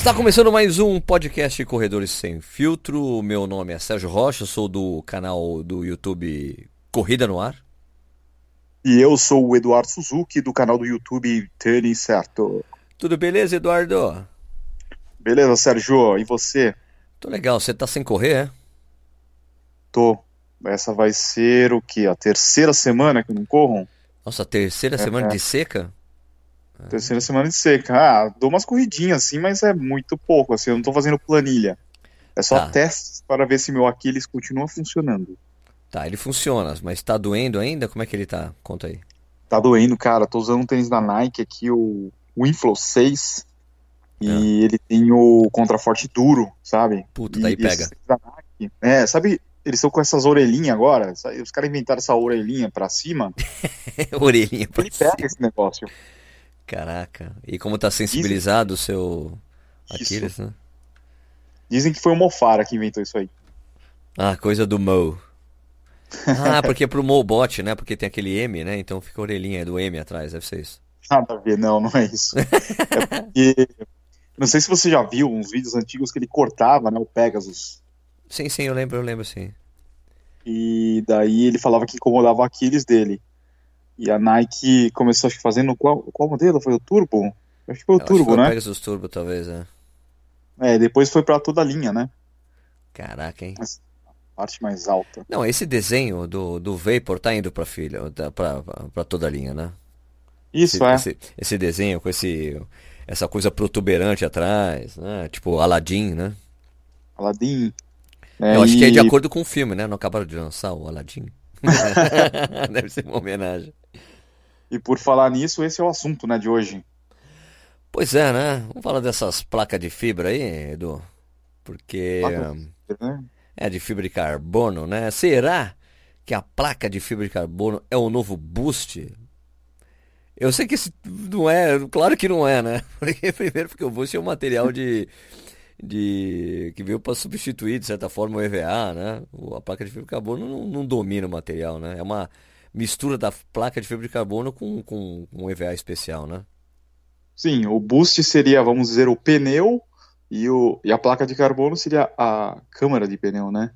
Está começando mais um podcast Corredores Sem Filtro. Meu nome é Sérgio Rocha, sou do canal do YouTube Corrida no Ar. E eu sou o Eduardo Suzuki, do canal do YouTube Tênis Certo. Tudo beleza, Eduardo? Beleza, Sérgio. E você? Tô legal. Você tá sem correr, é? Tô. Essa vai ser o quê? A terceira semana que eu não corro? Nossa, terceira É, semana é. de seca? Terceira semana de seca. Ah, dou umas corridinhas assim, mas é muito pouco. Assim, eu não tô fazendo planilha. É só Tá. testes para ver se meu Aquiles continua funcionando. Tá, ele funciona, mas tá doendo ainda? Como é que ele tá? Conta aí. Tá doendo, cara. Tô usando um tênis da Nike aqui, o Winflow 6. E Ah. ele tem o contraforte duro, sabe? Puta, daí pega. Nike, é, sabe, eles estão com essas orelhinhas agora. Os caras inventaram essa orelhinha pra cima. Orelhinha pra Ele cima. pega esse negócio. Caraca. E como tá sensibilizado o seu. Aquiles, né? Dizem que foi o Mofara que inventou isso aí. Ah, coisa do Mo. Ah, porque é pro Mobot, né? Porque tem aquele M, né? Então fica a orelhinha do M atrás, deve ser isso. Nada a ver, não, não é isso. É porque. Não sei se você já viu uns vídeos antigos que ele cortava, né, o Pegasus. Sim, sim, eu lembro, eu lembro, sim. E daí ele falava que incomodava o Aquiles dele. E a Nike começou, acho que fazendo qual, qual modelo? Foi o Turbo? Acho que foi o Eu Turbo, foi o né? Pegasus Turbo, talvez, é. É, depois foi pra toda a linha, né? Caraca, hein? Parte mais alta. Não, esse desenho do, do Vapor tá indo pra filha, tá pra, pra toda a linha, né? Isso esse, é. Esse, esse desenho com esse, essa coisa protuberante atrás, né? Tipo Aladdin, né? Aladdin. É, Eu acho que é de e- acordo com o filme, né? Não acabaram de lançar o Aladdin? Deve ser uma homenagem. E por falar nisso, esse é o assunto, né, de hoje. Pois é, né? Vamos falar dessas placas de fibra aí, Edu? Porque Placa hum, né? é de fibra de carbono, né? Será que a placa de fibra de carbono é o novo Boost? Eu sei que esse não é, claro que não é, né? Porque, primeiro porque o Boost é um material de, de que veio para substituir, de certa forma, o EVA, né? A placa de fibra de carbono não, não domina o material, né? É uma mistura da placa de fibra de carbono com, com, com um EVA especial, né? Sim, o boost seria, vamos dizer, o pneu e, o, e a placa de carbono seria a câmara de pneu, né?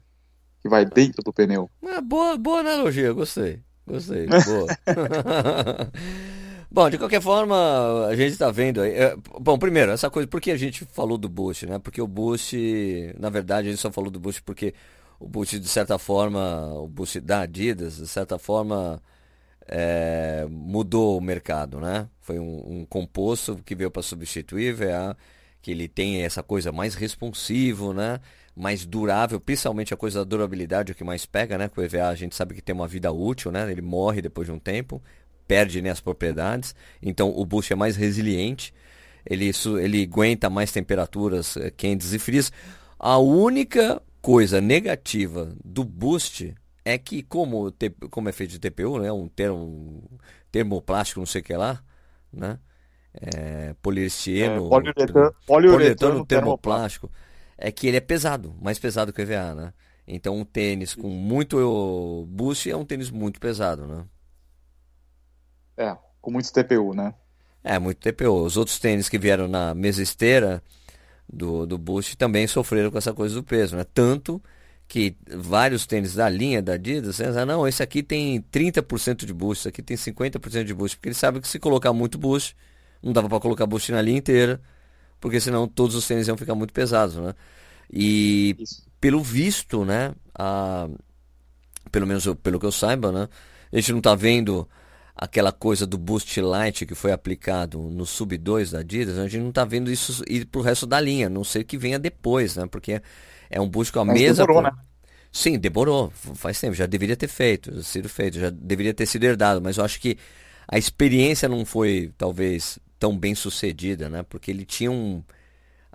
Que vai dentro do pneu. Ah, boa, boa analogia, gostei. Gostei, boa. Bom, de qualquer forma, a gente está vendo aí. é, bom, primeiro, essa coisa, por que a gente falou do Boost, né? Porque o Boost, na verdade, a gente só falou do Boost porque o Boost, de certa forma, o Boost da Adidas, de certa forma, é, mudou o mercado, né? Foi um, um composto que veio para substituir EVA, que ele tem essa coisa mais responsivo, né? Mais durável, principalmente a coisa da durabilidade, o que mais pega, né? Com o EVA a gente sabe que tem uma vida útil, né? Ele morre depois de um tempo, perde né, as propriedades, então o Boost é mais resiliente, ele, ele aguenta mais temperaturas eh, quentes e frias. A única coisa negativa do Boost é que como, como é feito de TPU, né, um termo termoplástico, não sei o que lá, né, é, poliestireno, É, poliuretano, poliuretano termoplástico, é que ele é pesado, mais pesado que o EVA, né? Então um tênis com muito boost é um tênis muito pesado, né? É, com muito TPU, né? É, muito TPO. Os outros tênis que vieram na mesa esteira do, do Boost também sofreram com essa coisa do peso, né? Tanto que vários tênis da linha da Adidas, né? ah, não, esse aqui tem 30% de boost, esse aqui tem 50% de boost, porque eles sabem que se colocar muito boost, não dava para colocar boost na linha inteira, porque senão todos os tênis iam ficar muito pesados, né? E pelo visto, né, a, pelo menos eu- pelo que eu saiba, né, a gente não tá vendo aquela coisa do Boost Light que foi aplicado no Sub 2 da Adidas, a gente não tá vendo isso ir pro resto da linha, não sei que venha depois, né, porque é um boost com a Mas mesma demorou, né? Sim, demorou, faz tempo, já deveria ter feito, sido feito, já deveria ter sido herdado, mas eu acho que a experiência não foi, talvez, tão bem sucedida, né? Porque ele tinha um,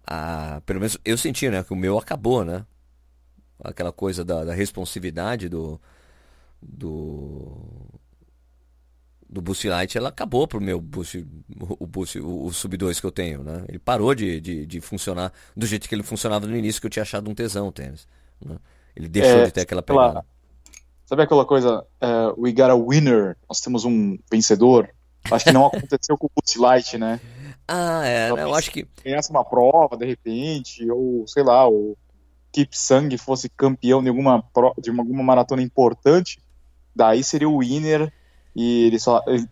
a, pelo menos eu senti, né, que o meu acabou, né? Aquela coisa da, da responsividade do, do, do Boost Light, ela acabou pro meu Boost, o Boost, o, o Sub 2 que eu tenho, né? Ele parou de, de, de funcionar do jeito que ele funcionava no início, que eu tinha achado um tesão o tênis, né? Ele deixou É, de ter aquela pegada. Sabe aquela coisa, é, we got a winner, nós temos um vencedor? Acho que não aconteceu com o Boost Light, né? Ah, é, Talvez eu acho que. ganhasse uma prova, de repente, ou sei lá, o Kip Sang fosse campeão de alguma, pro- de uma- alguma maratona importante, daí seria o winner e ele só. ele-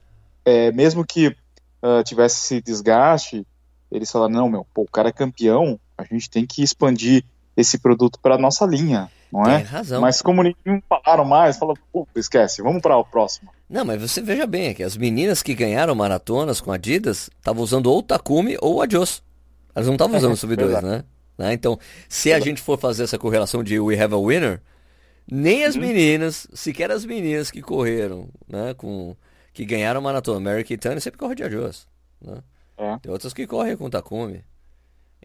é, mesmo que ah, tivesse esse desgaste, eles falaram: não, meu, pô, o cara é campeão, a gente tem que expandir esse produto para nossa linha, não Tem é? razão. Mas como nenhum falaram mais, falaram, pô, esquece, vamos para o próximo. Não, mas você veja bem, é que as meninas que ganharam maratonas com Adidas estavam usando ou o Takumi ou o Adios. Elas não estavam usando o Sub 2, Verdade. né? Né? Então, se a gente for fazer essa correlação de We Have a Winner, nem as meninas, sequer as meninas que correram, né, com que ganharam maratona, Mary Keitane sempre corre de Adios, né? É. Tem outras que correm com Takumi.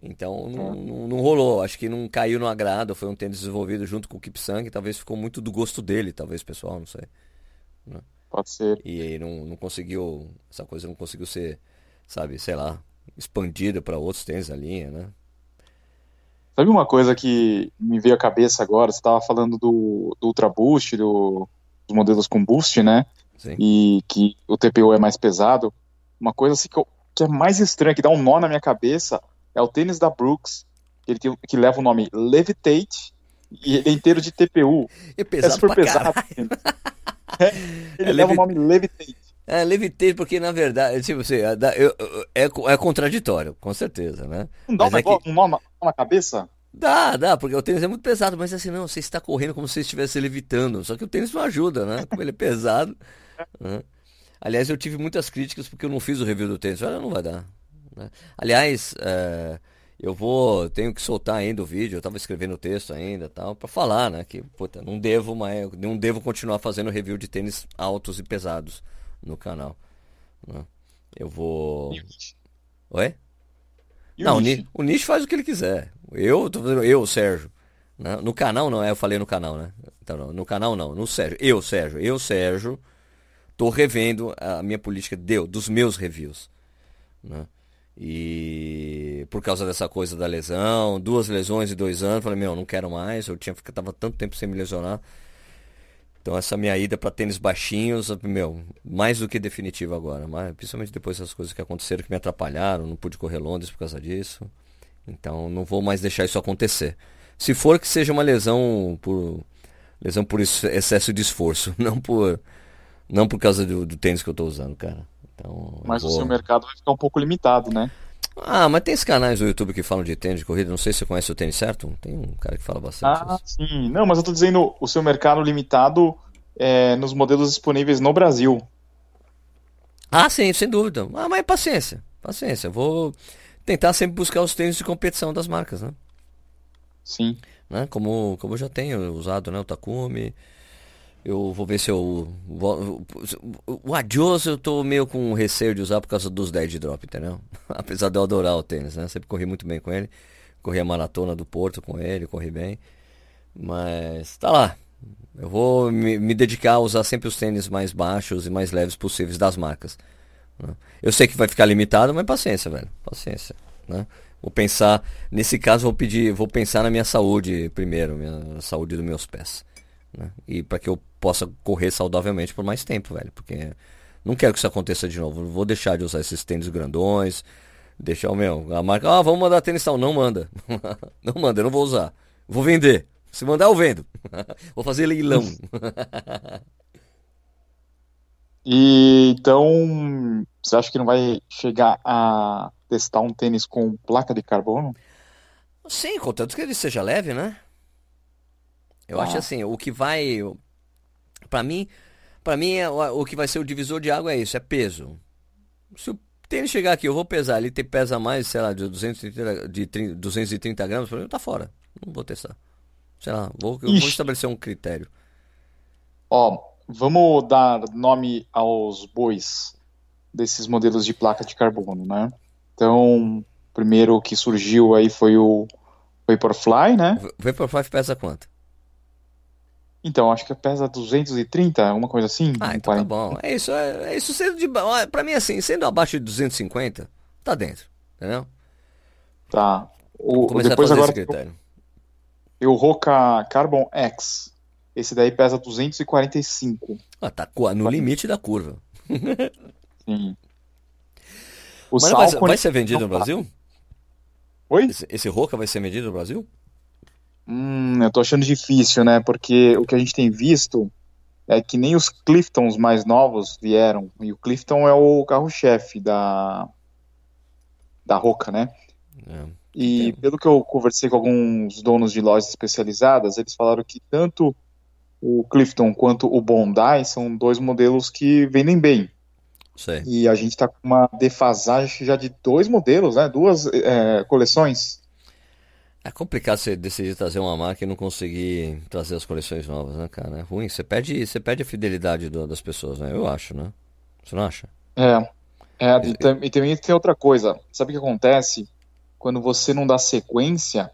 Então não, não, não rolou, acho que não caiu no agrado, foi um tênis desenvolvido junto com o Kipsang, talvez ficou muito do gosto dele, talvez pessoal, não sei. Pode ser. E aí não, não conseguiu, essa coisa não conseguiu ser, sabe, sei lá, expandida para outros tênis da linha, né? Sabe uma coisa que me veio à cabeça agora? Você estava falando do, do Ultra Boost, do- dos modelos com boost, né? Sim. E que o TPU é mais pesado. Uma coisa assim que, eu- que é mais estranha, que dá um nó na minha cabeça, é o tênis da Brooks, que, ele tem, que leva o nome Levitate, e ele é inteiro de TPU. É É pesado super pra pesado. caralho. É, ele É leva levi- o nome Levitate. É, levitei porque na verdade, tipo assim, é, é, é contraditório, com certeza, né? Não dá um, é negócio, um nó na, cabeça? Dá, dá, porque o tênis é muito pesado, mas assim, não, você está correndo como se você estivesse levitando, só que o tênis não ajuda, né? Como ele é pesado. né? Aliás, eu tive muitas críticas porque eu não fiz o review do tênis, olha, não vai dar. né? Aliás, é, eu vou, tenho que soltar ainda o vídeo, eu estava escrevendo o texto ainda tal, para falar, né, que, puta, não devo mais, não devo continuar fazendo review de tênis altos e pesados no canal. né? Eu vou... Oi? E o Não, o Nishi? Ni- o Nish faz o que ele quiser. Eu, tô fazendo, eu, Sérgio. né? No canal não, é, eu falei no canal, né? Então, não, no canal não, no Sérgio. Eu, Sérgio, eu, Sérgio, tô revendo a minha política deu, dos meus reviews. Né? E por causa dessa coisa da lesão, duas lesões em dois anos, falei, meu, não quero mais, eu tinha tava tanto tempo sem me lesionar. Então essa minha ida para tênis baixinhos, meu, mais do que definitiva agora, mas principalmente depois das coisas que aconteceram que me atrapalharam, não pude correr Londres por causa disso. Então não vou mais deixar isso acontecer. Se for que seja uma lesão por lesão por ex- excesso de esforço, não por não por causa do, do tênis que eu tô usando, cara. Então, Mas o vou- seu mercado vai ficar um pouco limitado, né? Ah, mas tem esses canais no YouTube que falam de tênis de corrida, não sei se você conhece o Tênis Certo, tem um cara que fala bastante Ah, isso. sim. Não, mas eu tô dizendo o seu mercado limitado é, nos modelos disponíveis no Brasil. Ah, sim, sem dúvida. Ah, mas paciência, paciência. Eu vou tentar sempre buscar os tênis de competição das marcas, né? Sim. né? Como, como eu já tenho usado, né? O Takumi. Eu vou ver se eu. O Adios eu tô meio com receio de usar por causa dos 10 de drop, entendeu? Apesar de eu adorar o tênis, né? Sempre corri muito bem com ele. Corri a maratona do Porto com ele, corri bem. Mas tá lá. Eu vou me, me dedicar a usar sempre os tênis mais baixos e mais leves possíveis das marcas. né? Eu sei que vai ficar limitado, mas paciência, velho. Paciência. Né? Vou pensar, nesse caso vou pedir, vou pensar na minha saúde primeiro, minha saúde dos meus pés. né? E para que eu possa correr saudavelmente por mais tempo, velho. Porque não quero que isso aconteça de novo. Não vou deixar de usar esses tênis grandões. Deixar o meu. A marca, ah, vamos mandar tênis tal. Não manda. não manda, eu não vou usar. Vou vender. Se mandar, eu vendo. vou fazer leilão. E então, você acha que não vai chegar a testar um tênis com placa de carbono? Sim, contanto que ele seja leve, né? Eu Ah. acho assim, o que vai. Pra mim, para mim é o que vai ser o divisor de água é isso, é peso. Se o tênis chegar aqui, eu vou pesar, ele te pesa mais, sei lá, de 230, de 30 230 gramas, pra mim tá fora. Não vou testar. Sei lá, vou, eu vou estabelecer um critério. Ó, vamos dar nome aos bois desses modelos de placa de carbono, né? Então, o primeiro que surgiu aí foi o Vaporfly, né? Vaporfly pesa quanto? Então, acho que pesa 230, alguma coisa assim. Ah, então tá 40. bom. É isso, é, é isso sendo de. Pra mim, assim, sendo abaixo de 250, tá dentro. Entendeu? Tá. O, Vou depois a fazer agora esse critério. tem o Roca Carbon X. Esse daí pesa 245. Ah, tá no limite da curva. Sim. O Mas não vai, vai ser vendido no tá. Brasil? Oi? Esse, esse Roca vai ser vendido no Brasil? Hum, eu tô achando difícil, né? Porque o que a gente tem visto é que nem os Cliftons mais novos vieram. E o Clifton é o carro-chefe da, da Roca, né? É. E pelo que eu conversei com alguns donos de lojas especializadas, eles falaram que tanto o Clifton quanto o Bondi são dois modelos que vendem bem. Sei. E a gente tá com uma defasagem já de dois modelos, né? Duas é, coleções. É complicado você decidir trazer uma marca e não conseguir trazer as coleções novas, né, cara? É ruim. Você perde, você perde a fidelidade do- das pessoas, né? Eu acho, né? Você não acha? É, é e, tam- e também tem outra coisa. Sabe o que acontece? Quando você não dá sequência,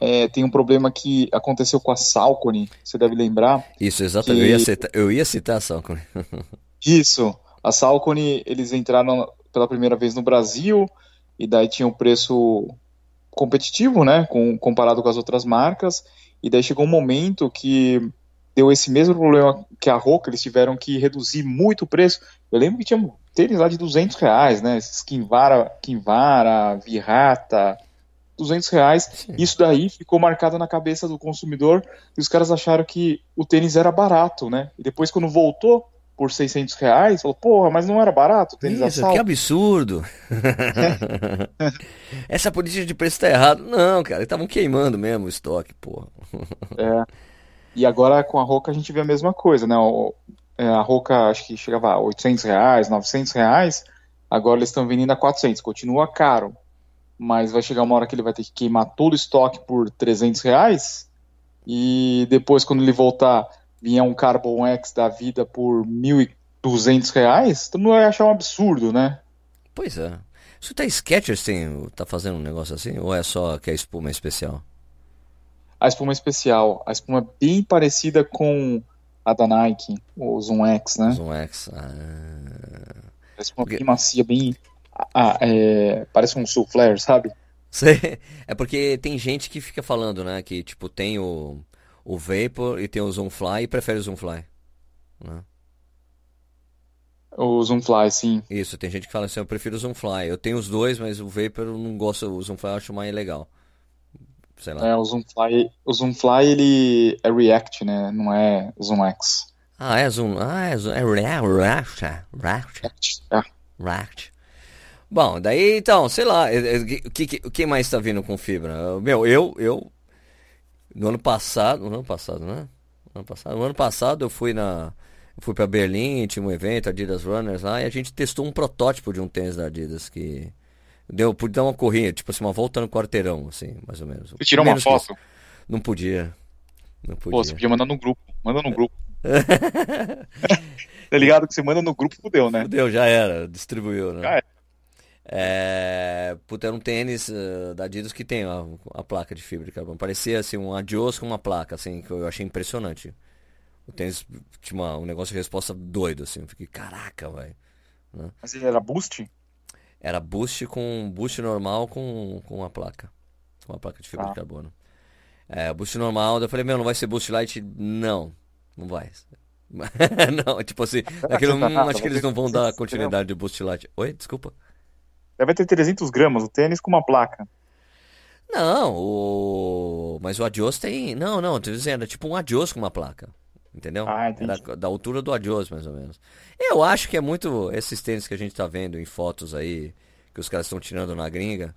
é, tem um problema que aconteceu com a Salcone, você deve lembrar. Isso, exatamente. Que- Eu ia citar, eu ia citar a Salcone. Isso, a Salcone, eles entraram pela primeira vez no Brasil, e daí tinha um preço competitivo, né, com, comparado com as outras marcas, e daí chegou um momento que deu esse mesmo problema que a Roca, eles tiveram que reduzir muito o preço. Eu lembro que tinha tênis lá de 200 reais, né, esses Kinvara, Kinvara, Virata, 200 reais, Sim. isso daí ficou marcado na cabeça do consumidor, e os caras acharam que o tênis era barato, né, e depois quando voltou por 600 reais, falou, porra, mas não era barato o tênis Isso, que absurdo. Essa política de preço tá errado. Não, cara, estavam queimando mesmo o estoque, porra. É. E agora com a Roca a gente vê a mesma coisa, né? O- é, a Roca acho que chegava a 800 reais, 900 reais, agora eles estão vendendo a 400, continua caro, mas vai chegar uma hora que ele vai ter que queimar todo o estoque por 300 reais, e depois quando ele voltar, vier um Carbon X da vida por 1.200 reais, todo mundo vai achar um absurdo, né? Pois é. Isso tá Skechers tem, tá fazendo um negócio assim? Ou é só que a espuma é especial? A espuma especial, a espuma é bem parecida com a da Nike, o Zoom X, né? Zoom X. Ah. Parece uma Porque- bem macia, bem. Ah, é, parece um soufflé, sabe? É porque tem gente que fica falando, né? Que tipo, tem o, o Vapor e tem o Zoom Fly e prefere o Zoom Fly. né? O Zoomfly, sim. Isso, tem gente que fala assim, eu prefiro o Zoom Fly. Eu tenho os dois, mas o Vapor eu não gosto, o Zoom Fly eu acho mais legal. Sei lá. É, o Zoomfly, o Zoomfly ele é React, né? Não é Zoom X. Ah, é Zoom. Ah, é Zoom. É React. React. É. React. Bom, daí então, sei lá, o que, que- quem mais tá vindo com fibra? Meu, eu, eu, no ano passado, no ano passado, né? No ano passado, no ano passado eu fui na, eu fui pra Berlim, tinha um evento, Adidas Runners lá, e a gente testou um protótipo de um tênis da Adidas que deu, pude dar uma corrida, tipo assim, uma volta no quarteirão, assim, mais ou menos. Você tirou uma Menos isso. foto? Não podia. Não Pô, podia. você podia mandar no grupo. Manda no grupo. tá ligado que você manda no grupo, fudeu, né? Deu, já era, distribuiu, né? Já era. É, puta, era um tênis eh, da Adidas que tem a, a placa de fibra de carbono. Parecia assim um Adios com uma placa, assim, que eu achei impressionante. O tênis tinha uma- um negócio de resposta doido, assim. Eu fiquei, caraca, velho. Mas ele era boost? Era boost com boost normal com, com uma placa. Com uma placa de fibra Tá. de carbono. É, boost normal, eu falei, meu, não vai ser boost light? Não, não vai. não, tipo assim, aquilo, você tá hum, acho que eles não vão 300 dar continuidade de boost light. Oi, desculpa. Deve ter 300 gramas, o tênis com uma placa. Não, o... mas o Adios tem. Não, não, tô dizendo, é tipo um Adios com uma placa. Entendeu? Ah, É da, da altura do Adios, mais ou menos. Eu acho que é muito esses tênis que a gente tá vendo em fotos aí, que os caras estão tirando na gringa,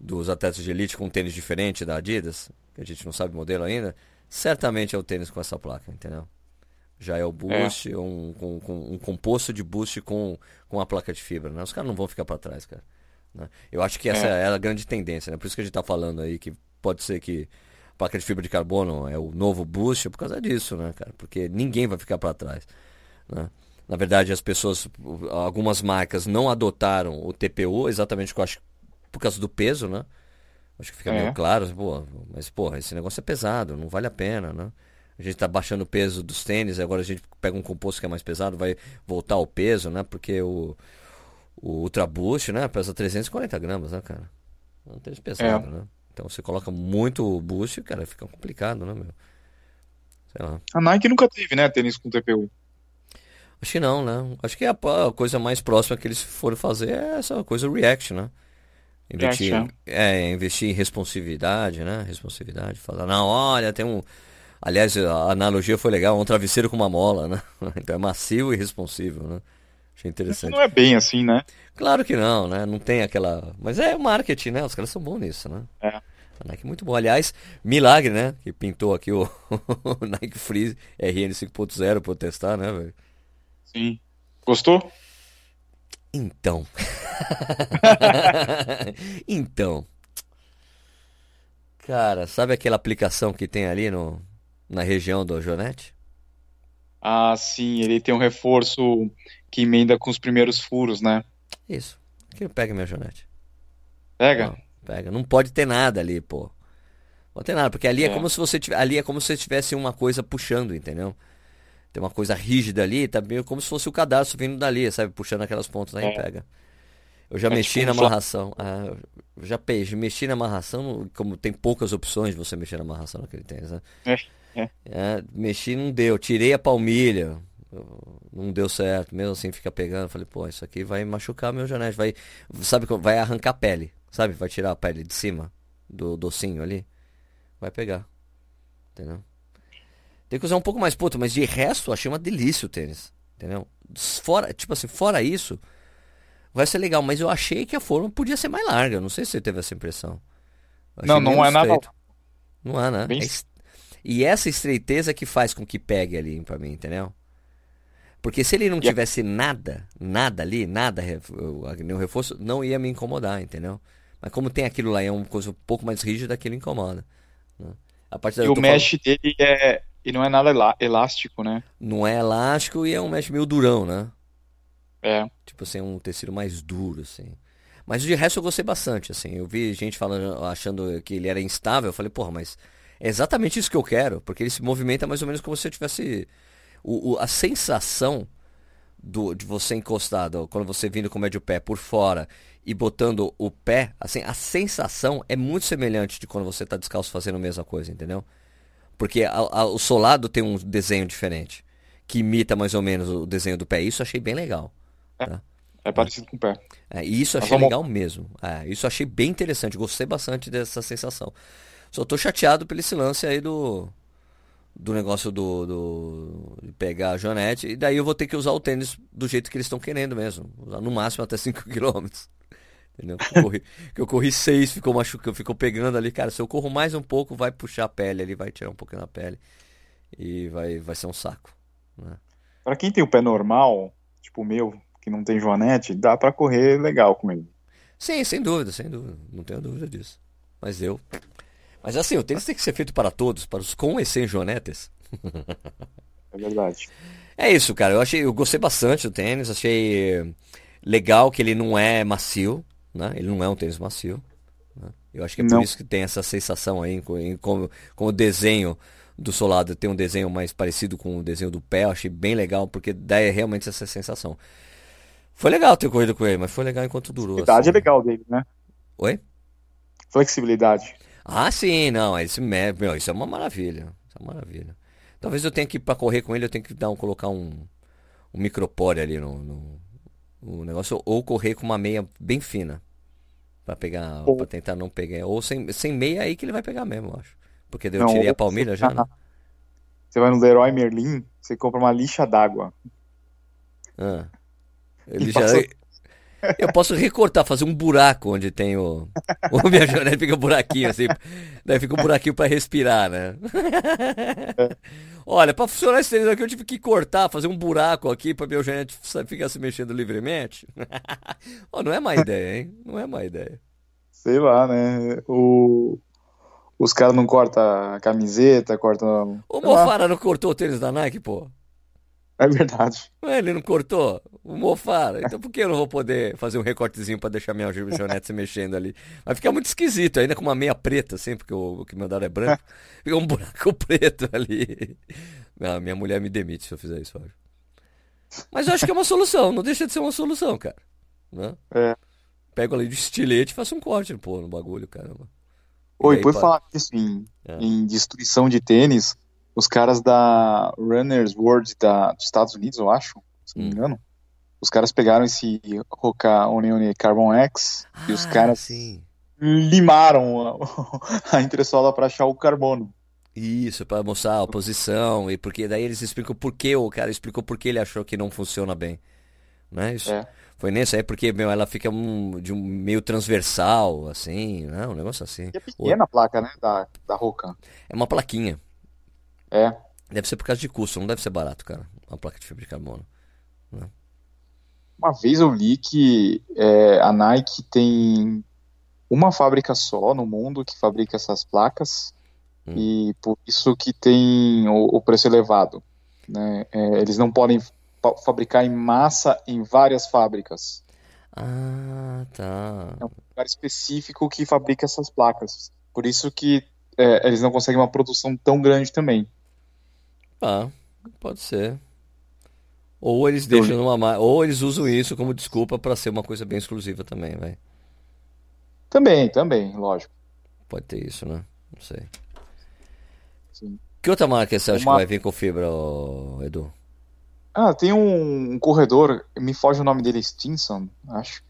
dos atletas de elite com um tênis diferente da Adidas, que a gente não sabe o modelo ainda, certamente é o tênis com essa placa, entendeu? Já é o boost, um, com, com- um composto de boost com, com a placa de fibra, né? Os caras não vão ficar para trás, cara. né? Eu acho que essa é. a grande tendência, né? Por isso que a gente tá falando aí que pode ser que a placa de fibra de carbono é o novo boost por causa disso, né, cara? Porque ninguém vai ficar para trás, né? Na verdade, as pessoas, algumas marcas não adotaram o TPU exatamente eu acho por causa do peso, né? Acho que fica É. meio claro, pô, mas porra, esse negócio é pesado, não vale a pena, né? A gente tá baixando o peso dos tênis, agora a gente pega um composto que é mais pesado, vai voltar ao peso, né? Porque o, o Ultra Boost, né, pesa 340 gramas, né, cara? É um tênis pesado, né? Então você coloca muito boost, cara, fica complicado, né, meu? Sei lá. A Nike nunca teve, né, tênis com TPU. Acho que não, né? Acho que a, a coisa mais próxima que eles foram fazer é essa coisa React, né? Investir, React, é, investir em responsividade, né? Responsividade. Falar, não, olha, tem um. Aliás, a analogia foi legal, um travesseiro com uma mola, né? Então é macio e responsível, né? Achei Isso interessante. não é bem assim, né? Claro que não, né? Não tem aquela. Mas é marketing, né? Os caras são bons nisso, né? É. A Nike é muito bom. Aliás, milagre, né? Que pintou aqui o, o Nike Free RN 5.0 pra eu testar, né, velho? Sim. Gostou? Então. então. Cara, sabe aquela aplicação que tem ali no, na região do Jonete? Ah, sim, ele tem um reforço que emenda com os primeiros furos, né? Isso. Aqui pega minha Jonete. Pega? Não, pega. Não pode ter nada ali, pô. Não pode ter nada, porque ali é, É. como se você tivesse, ali é como se você tivesse uma coisa puxando, entendeu? Tem uma coisa rígida ali, tá meio como se fosse o cadastro vindo dali, sabe? Puxando aquelas pontas aí É. pega. Eu já É mexi tipo na amarração. Ah, eu já pe- mexi na amarração, como tem poucas opções de você mexer na amarração naquele tênis, né? É, é. É, mexi não deu, tirei a palmilha, não deu certo, mesmo assim fica pegando, falei, pô, isso aqui vai machucar meu janete, vai, sabe, vai arrancar a pele, sabe, vai tirar a pele de cima do docinho ali, vai pegar, entendeu? Tem que usar um pouco mais, puto, mas de resto, eu achei uma delícia o tênis, entendeu? Fora, tipo assim, fora isso, vai ser legal, mas eu achei que a forma podia ser mais larga, não sei se você teve essa impressão. Achei Não, não é nada. Não é, né? Bem É E essa estreiteza que faz com que pegue ali pra mim, entendeu? Porque se ele não tivesse nada, nada ali, nada, nenhum reforço, não ia me incomodar, entendeu? Mas como tem aquilo lá, é uma coisa um pouco mais rígida, aquilo incomoda. né? A partir E eu o tô falando- mesh dele é. E não é nada elá- elástico, né? não é elástico e é um mesh meio durão, né? É. Tipo assim, um tecido mais duro, assim. Mas de resto eu gostei bastante, assim. Eu vi gente falando, achando que ele era instável. Eu falei, porra, mas é exatamente isso que eu quero. Porque ele se movimenta mais ou menos como se eu tivesse. O, o- a sensação do, de você encostado, quando você vindo com o médio pé por fora e botando o pé, assim, a sensação é muito semelhante de quando você tá descalço fazendo a mesma coisa, entendeu? Porque a- a- o solado tem um desenho diferente, que imita mais ou menos o desenho do pé. Isso eu achei bem legal. tá? É parecido com o pé. É, e isso eu achei legal mesmo. É, isso eu achei bem interessante. Gostei bastante dessa sensação. Só tô chateado pelo esse lance aí do. Do negócio do, do. de pegar a Jonete. E daí eu vou ter que usar o tênis do jeito que eles estão querendo mesmo. Usar no máximo até 5 km. Entendeu? Que eu corri, que eu corri 6, ficou machucando, ficou pegando ali. Cara, se eu corro mais um pouco, vai puxar a pele ali, vai tirar um pouquinho da pele. E vai, vai ser um saco. Né? Pra quem tem o pé normal, tipo o meu, que não tem joanete, dá pra correr legal com ele. Sim, sem dúvida, sem dúvida. Não tenho dúvida disso. Mas eu. Mas assim, o tênis tem que ser feito para todos, para os com e sem joanetes. É verdade. É isso, cara. Eu achei, eu gostei bastante do tênis, achei legal que ele não é macio, né? Ele não é um tênis macio. né? Eu acho que é por Não. isso que tem essa sensação aí, com, em- com, o desenho do solado tem um desenho mais parecido com o desenho do pé. Eu achei bem legal, porque dá realmente essa sensação. Foi legal ter corrido com ele, mas foi legal enquanto durou. A assim. é legal dele, né? Oi? Flexibilidade. Ah, sim, não, esse, me- meu, isso é uma maravilha, isso é uma maravilha. Talvez eu tenha que, para correr com ele, eu tenho que dar um, colocar um, um micropore ali no, no, no negócio, ou correr com uma meia bem fina, Pra pegar, Ou- para tentar não pegar, ou sem, sem meia aí que ele vai pegar mesmo, eu acho. Porque daí eu Não, tirei a palmilha já, né? Você vai no Leroy Merlin, você compra uma lixa d'água. Ah. Ele E já, passa- eu posso recortar, fazer um buraco onde tem o, o minha janela fica um buraquinho assim, daí fica um buraquinho pra respirar, né? Olha, pra funcionar esse tênis aqui eu tive que cortar, fazer um buraco aqui pra meu janete ficar se mexendo livremente. Ó, não é má ideia, hein? Não é má ideia. Sei lá, né? O... Os caras não cortam a camiseta, cortam. O. Mofara não cortou o tênis da Nike, pô? É verdade. Ué, Ele não cortou? O Mofara. Então por que eu não vou poder fazer um recortezinho pra deixar minha janete se mexendo ali? Vai ficar muito esquisito, ainda com uma meia preta, assim, porque o, o que mandaram é branco. Fica um buraco preto ali. Não, minha mulher me demite se eu fizer isso, acho. Mas eu acho que é uma solução, não deixa de ser uma solução, cara. Né? É. Pego ali de estilete e faço um corte pô, no bagulho, caramba. Oi, por falar nisso em, É. em destruição de tênis, os caras da Runners World da, dos Estados Unidos, eu acho, se não me engano. Os caras pegaram esse Roca Onion Carbon X e os Ah, caras sim. limaram a, a entressola para achar o carbono. Isso, para mostrar a posição e porque daí eles explicam por que o cara explicou por que ele achou que não funciona bem. Né? Isso É. foi nesse aí porque meu, ela fica um, de um meio transversal assim, né? Um negócio assim. E é pequena a placa, né, da, da Roca. É uma plaquinha. É. Deve ser por causa de custo, não deve ser barato, cara. Uma placa de fibra de carbono. Uma vez eu li que é, a Nike tem uma fábrica só no mundo que fabrica essas placas Hum. e por isso que tem o, o preço elevado. Né? É, eles não podem fa- fabricar em massa em várias fábricas. Ah, tá. É um lugar específico que fabrica essas placas. Por isso que é, eles não conseguem uma produção tão grande também. Ah, pode ser. Ou eles Eu deixam numa ma- ou eles usam isso como desculpa para ser uma coisa bem exclusiva também, vai. Também, também, lógico. Pode ter isso, né? Não sei. Sim. Que outra marca você acha Uma- que vai vir com fibra, Edu? Ah, tem um, um corredor, me foge o nome dele, Stinson, acho.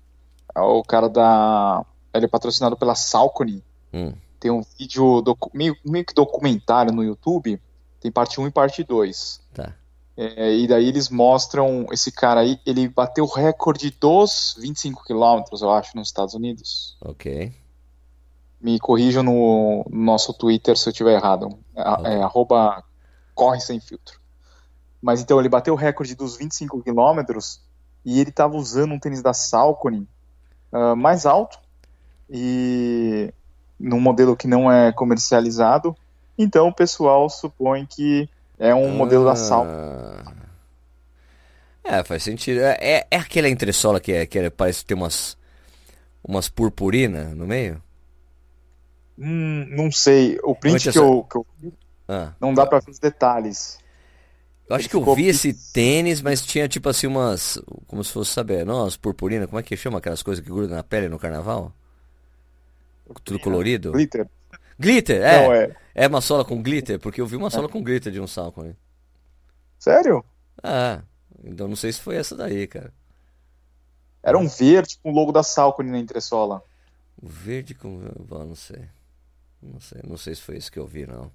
É o cara da. Ele é patrocinado pela Salcone. Hum. Tem um vídeo docu- meio, meio que documentário no YouTube. Tem parte 1 e parte 2. Tá. É, e daí eles mostram esse cara aí, ele bateu o recorde dos 25 quilômetros, eu acho, nos Estados Unidos. Ok. Me corrijam no, no nosso Twitter se eu estiver errado. É, Ok. é arroba corre sem filtro. Mas então ele bateu o recorde dos 25 quilômetros e ele estava usando um tênis da Salcone ah, mais alto e num modelo que não é comercializado. Então o pessoal supõe que é um modelo da. Ah. É, faz sentido. É, é, é aquela entressola que, é, que é- parece ter umas, umas purpurina no meio? Hum, não sei. O print que eu, que eu Ah. não dá pra ver os detalhes. Eu acho Ele que eu vi esse tênis, mas tinha tipo assim umas. Como se fosse, saber, não, as purpurina, como é que chama aquelas coisas que grudam na pele no carnaval? Tudo colorido? Glitter. Glitter, é. Não, é. É uma sola com glitter, porque eu vi uma sola com glitter de um Salcone. Sério? Ah, então não sei se foi essa daí, cara. Era um verde com o logo da Salcone na entressola. O verde com. Bom, não sei. Não sei, não sei se foi isso que eu vi, não.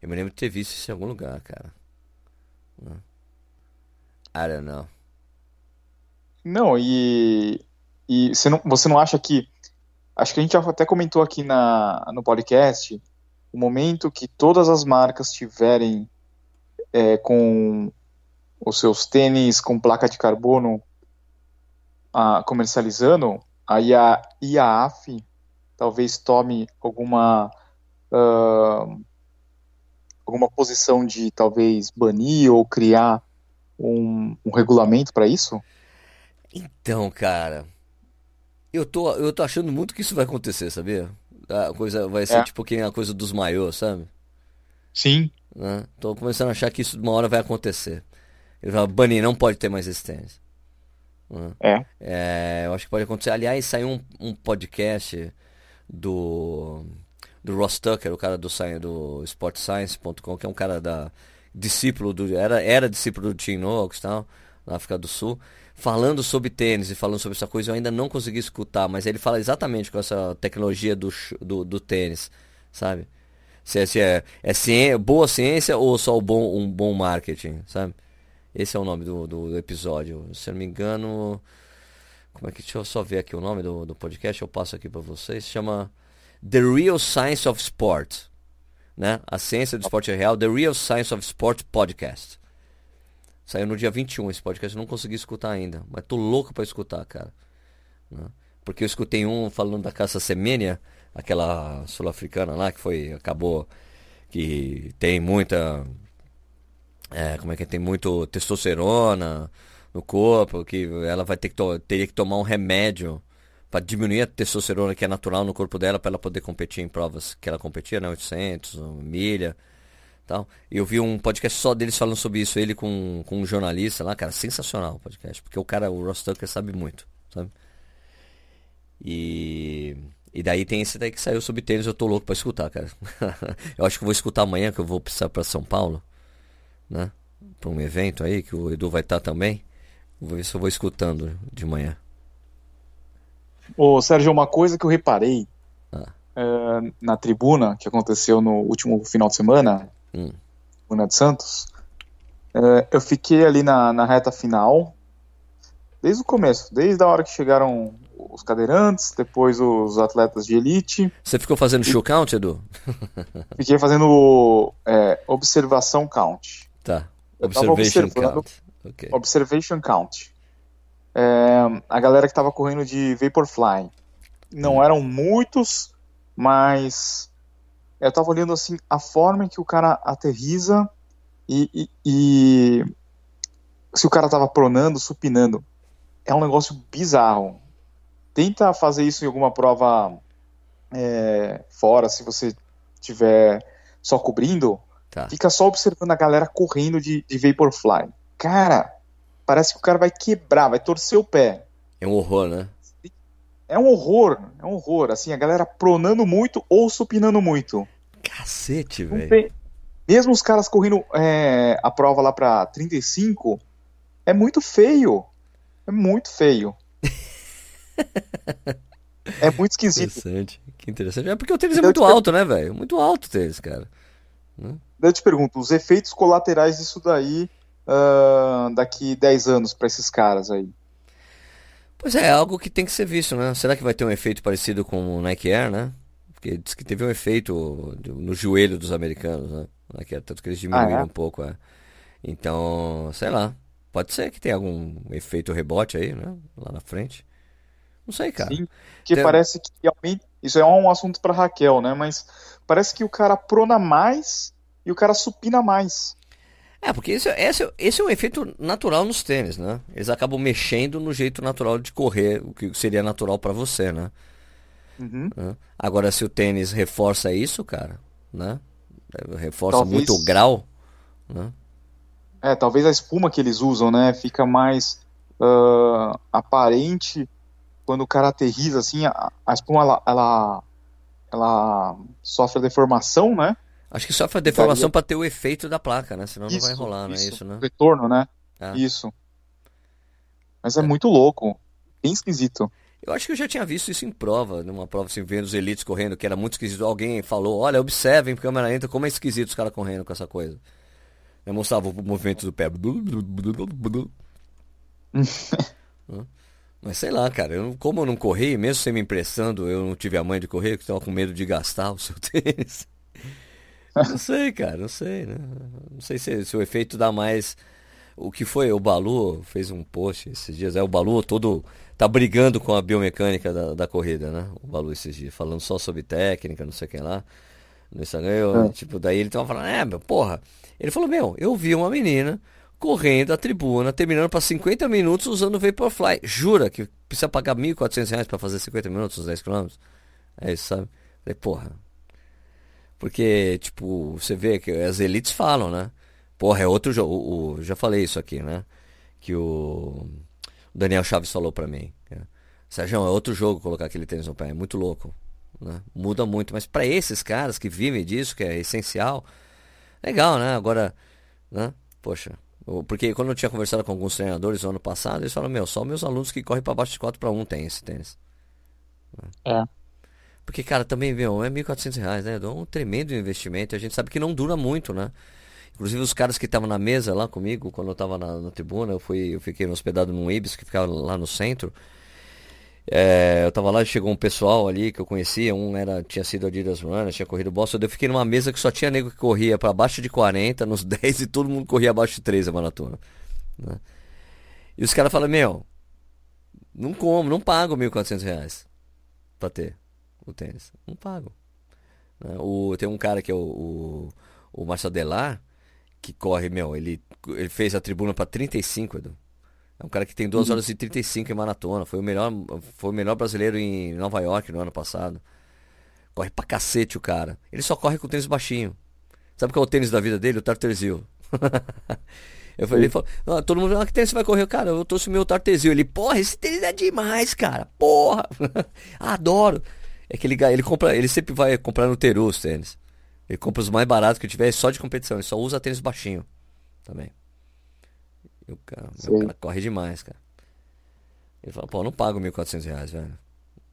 Eu me lembro de ter visto isso em algum lugar, cara. Não. I don't know. Não, e, e você, não, você não acha que. Acho que a gente já até comentou aqui na, no podcast momento que todas as marcas tiverem é, com os seus tênis com placa de carbono ah, comercializando, aí a IAAF talvez tome alguma ah, alguma posição de talvez banir ou criar um, um regulamento para isso? Então, cara, eu tô, eu tô achando muito que isso vai acontecer, sabia? A coisa vai ser É. tipo que a coisa dos maiôs, sabe? Sim. Né? Tô começando a achar que isso uma hora vai acontecer. Ele vai banir, não pode ter mais esse tênis. Né? É. É, eu acho que pode acontecer. Aliás, saiu um, um podcast do do Ross Tucker, o cara do, do sportscience.com, que é um cara da discípulo do era era discípulo do Tim Noakes, tal, na África do Sul, falando sobre tênis e falando sobre essa coisa. Eu ainda não consegui escutar, mas ele fala exatamente com essa tecnologia do do, do tênis, sabe? Se é, se é, é ciência, boa ciência ou só bom, um bom marketing, sabe? Esse é o nome do, do episódio. Se eu não me engano. Como é que. Deixa eu só ver aqui o nome do, do podcast, eu passo aqui pra vocês. Chama The Real Science of Sport. Né? A ciência do esporte real, The Real Science of Sport Podcast. Saiu no dia 21 esse podcast, eu não consegui escutar ainda. Mas tô louco pra escutar, cara. Né? Porque eu escutei um falando da caça semênia, aquela sul-africana lá que foi. acabou. que tem muita. É, como é que é? tem muito testosterona no corpo, que ela vai ter que teria que tomar um remédio para diminuir a testosterona que é natural no corpo dela para ela poder competir em provas que ela competia, né, 800, milha, tal. Eu vi um podcast só deles falando sobre isso, ele com, com um jornalista lá, cara, sensacional o podcast, porque o cara, o Ross Tucker sabe muito, sabe? E e daí tem esse daí que saiu sobre tênis, eu tô louco pra escutar, cara. eu acho que vou escutar amanhã que eu vou precisar para São Paulo, né? Para um evento aí que o Edu vai estar também. Vou ver se eu vou escutando de manhã. Ô, Sérgio, uma coisa que eu reparei Ah. é, na tribuna que aconteceu no último final de semana, Hum. tribuna de Santos, é, eu fiquei ali na, na reta final, desde o começo, desde a hora que chegaram os cadeirantes, depois os atletas de elite, Você ficou fazendo show count, Edu? fiquei fazendo é, observação count. Tá. Observation count. Ok. Observation count. É, a galera que estava correndo de Vaporfly. Não eram muitos, mas eu tava olhando assim a forma em que o cara aterriza e, e- e se o cara tava pronando, supinando. É um negócio bizarro. Tenta fazer isso em alguma prova é, fora, se você tiver só cobrindo. Tá. Fica só observando a galera correndo de, de Vaporfly. Cara, parece que o cara vai quebrar, vai torcer o pé. É um horror, né? É um horror, é um horror. Assim, a galera pronando muito ou supinando muito. Cacete, velho. tem- Mesmo os caras correndo é, a prova lá pra 35, é muito feio. É muito feio. é muito esquisito. Interessante. Que interessante. É porque o tênis é muito alto, né, velho? Muito alto o tênis, cara. Daí eu te pergunto, os efeitos colaterais disso daí ah, daqui 10 anos pra esses caras aí. Pois é, é algo que tem que ser visto, né? Será que vai ter um efeito parecido com o Nike Air, né? Porque diz que teve um efeito no joelho dos americanos, né? Nike Air, tanto que eles diminuíram Ah, é? um pouco, é. Então, sei lá. Pode ser que tenha algum efeito rebote aí, né? Lá na frente. Não sei, cara. Sim, que Tem- parece que realmente. Isso é um assunto pra Raquel, né? Mas parece que o cara prona mais e o cara supina mais. É, porque esse, esse, esse é um efeito natural nos tênis, né? Eles acabam mexendo no jeito natural de correr, o que seria natural pra você, né? Uhum. né? Agora, se o tênis reforça isso, cara, né? Reforça Talvez- muito o grau, né? É, talvez a espuma que eles usam, né? Fica mais ah, aparente quando o cara aterriza, assim. A, a espuma, ela, ela, ela sofre a deformação, né? Acho que só a deformação pra ter o efeito da placa, né? Senão não vai Isso, rolar, não é isso, isso, né? Retorno, né? Ah. Isso. Mas é muito louco. Bem esquisito. Eu acho que eu já tinha visto isso em prova, numa prova assim, vendo os elites correndo, que era muito esquisito. Alguém falou, olha, observem câmera lenta como é esquisito os caras correndo com essa coisa. Eu mostrava o movimento do pé. Mas sei lá, cara, eu, como eu não corri, mesmo sem me emprestando, eu não tive a mãe de correr, porque estava com medo de gastar o seu tênis. Não sei, cara, não sei, né? Não sei se, se o efeito dá mais. O que foi? O Balu fez um post esses dias. É o Balu todo tá brigando com a biomecânica da, da corrida, né? O Balu esses dias, falando só sobre técnica, não sei o que lá. No Instagram, eu, É. tipo, daí ele tava falando, é, meu, porra. Ele falou, meu, eu vi uma menina correndo a tribuna, terminando para 50 minutos usando Vaporfly. Jura que precisa pagar 1.400 reais pra fazer 50 minutos, os 10 km? É isso, sabe? Falei, porra. Porque, tipo, você vê que as elites falam, né? Porra, é outro jogo. Já falei isso aqui, né? Que o, Daniel Chaves falou pra mim. Né? Sérgio, é outro jogo colocar aquele tênis no pé. É muito louco. Né? Muda muito. Mas pra esses caras que vivem disso, que é essencial, legal, né? Agora, né? Poxa. Porque quando eu tinha conversado com alguns treinadores no ano passado, eles falaram, meu, só meus alunos que correm pra baixo de 4 para 1 tem esse tênis. É. Porque, cara, também, meu, é 1.400 reais, né? É um tremendo investimento. A gente sabe que não dura muito, né? Inclusive os caras que estavam na mesa lá comigo, quando eu tava na, na tribuna, eu fui, eu fiquei hospedado num Ibis que ficava lá no centro. É, eu tava lá chegou um pessoal ali que eu conhecia, um era, tinha sido Adidas Runner, tinha corrido Boston, eu fiquei numa mesa que só tinha nego que corria para baixo de 40, nos 10 e todo mundo corria abaixo de 3 a maratona. né? E os caras falam, meu, não como, não pago 1.400 reais pra ter o tênis. Não pago. né? O, tem um cara que é o, o, o Marcel Delar, que corre, meu, ele, ele fez a tribuna pra 35, Edu. É um cara que tem 2 horas e 35 em maratona. Foi o melhor, foi o melhor brasileiro em Nova York no ano passado. Corre pra cacete o cara. Ele só corre com tênis baixinho. Sabe qual é o tênis da vida dele? O Tartesil. Eu falei, ele falou, "Ah, todo mundo, ah, que tênis você vai correr? Cara, eu trouxe o meu Tartesil. Ele, porra, esse tênis é demais, cara. Porra. Adoro. É que ele, ele compra, ele sempre vai comprar no Teru os tênis. Ele compra os mais baratos que tiver, só de competição. Ele só usa tênis baixinho também. E o cara, cara corre demais, cara. Ele fala, pô, eu não pago 1.400 reais, velho.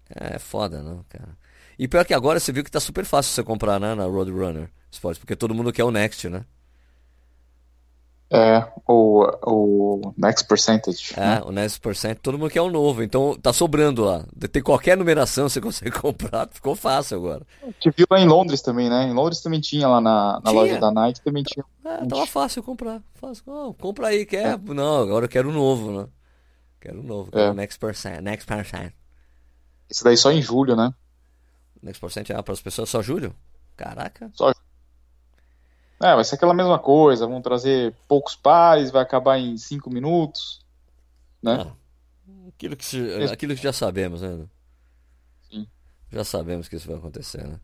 É foda, não, cara. E pior que agora você viu que tá super fácil você comprar, né, na Roadrunner Sports, porque todo mundo quer o Next, né? É, o, o Next Percentage. É, né? o Next Percent, todo mundo quer o novo, então tá sobrando lá. Tem qualquer numeração, você consegue comprar, ficou fácil agora. Te viu lá em Londres também, né? Em Londres também tinha lá na, na tinha. loja da Nike, também tinha. É, tava fácil comprar. Fácil. Oh, compra aí, quer? É. Não, agora eu quero o novo, né? Quero o novo, quero é. o Next Percent. Next Percent. Esse daí só em julho, né? Next Percent é para as pessoas só julho? Caraca. Só é, vai ser aquela mesma coisa, vão trazer poucos pares, vai acabar em cinco minutos, né? Ah, aquilo, que se, aquilo que já sabemos, né? Sim. Já sabemos que isso vai acontecer, né?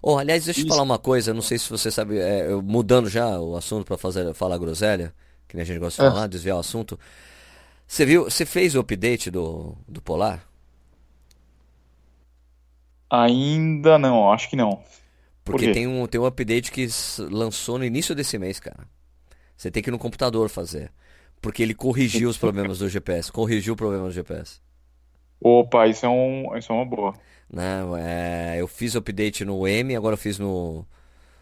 Oh, aliás, deixa eu te falar uma coisa, não sei se você sabe, é, mudando já o assunto para fazer falar groselha, que a gente gosta de é. falar, desviar o assunto. Você viu, você fez o update do, do Polar? Ainda não, acho que não. Porque Por tem um, tem um update que lançou no início desse mês, cara. Você tem que ir no computador fazer. Porque ele corrigiu os problemas do GPS. Corrigiu o problema do GPS. Opa, isso é, um, isso é uma boa. Não, é, eu fiz o update no M, agora eu fiz no,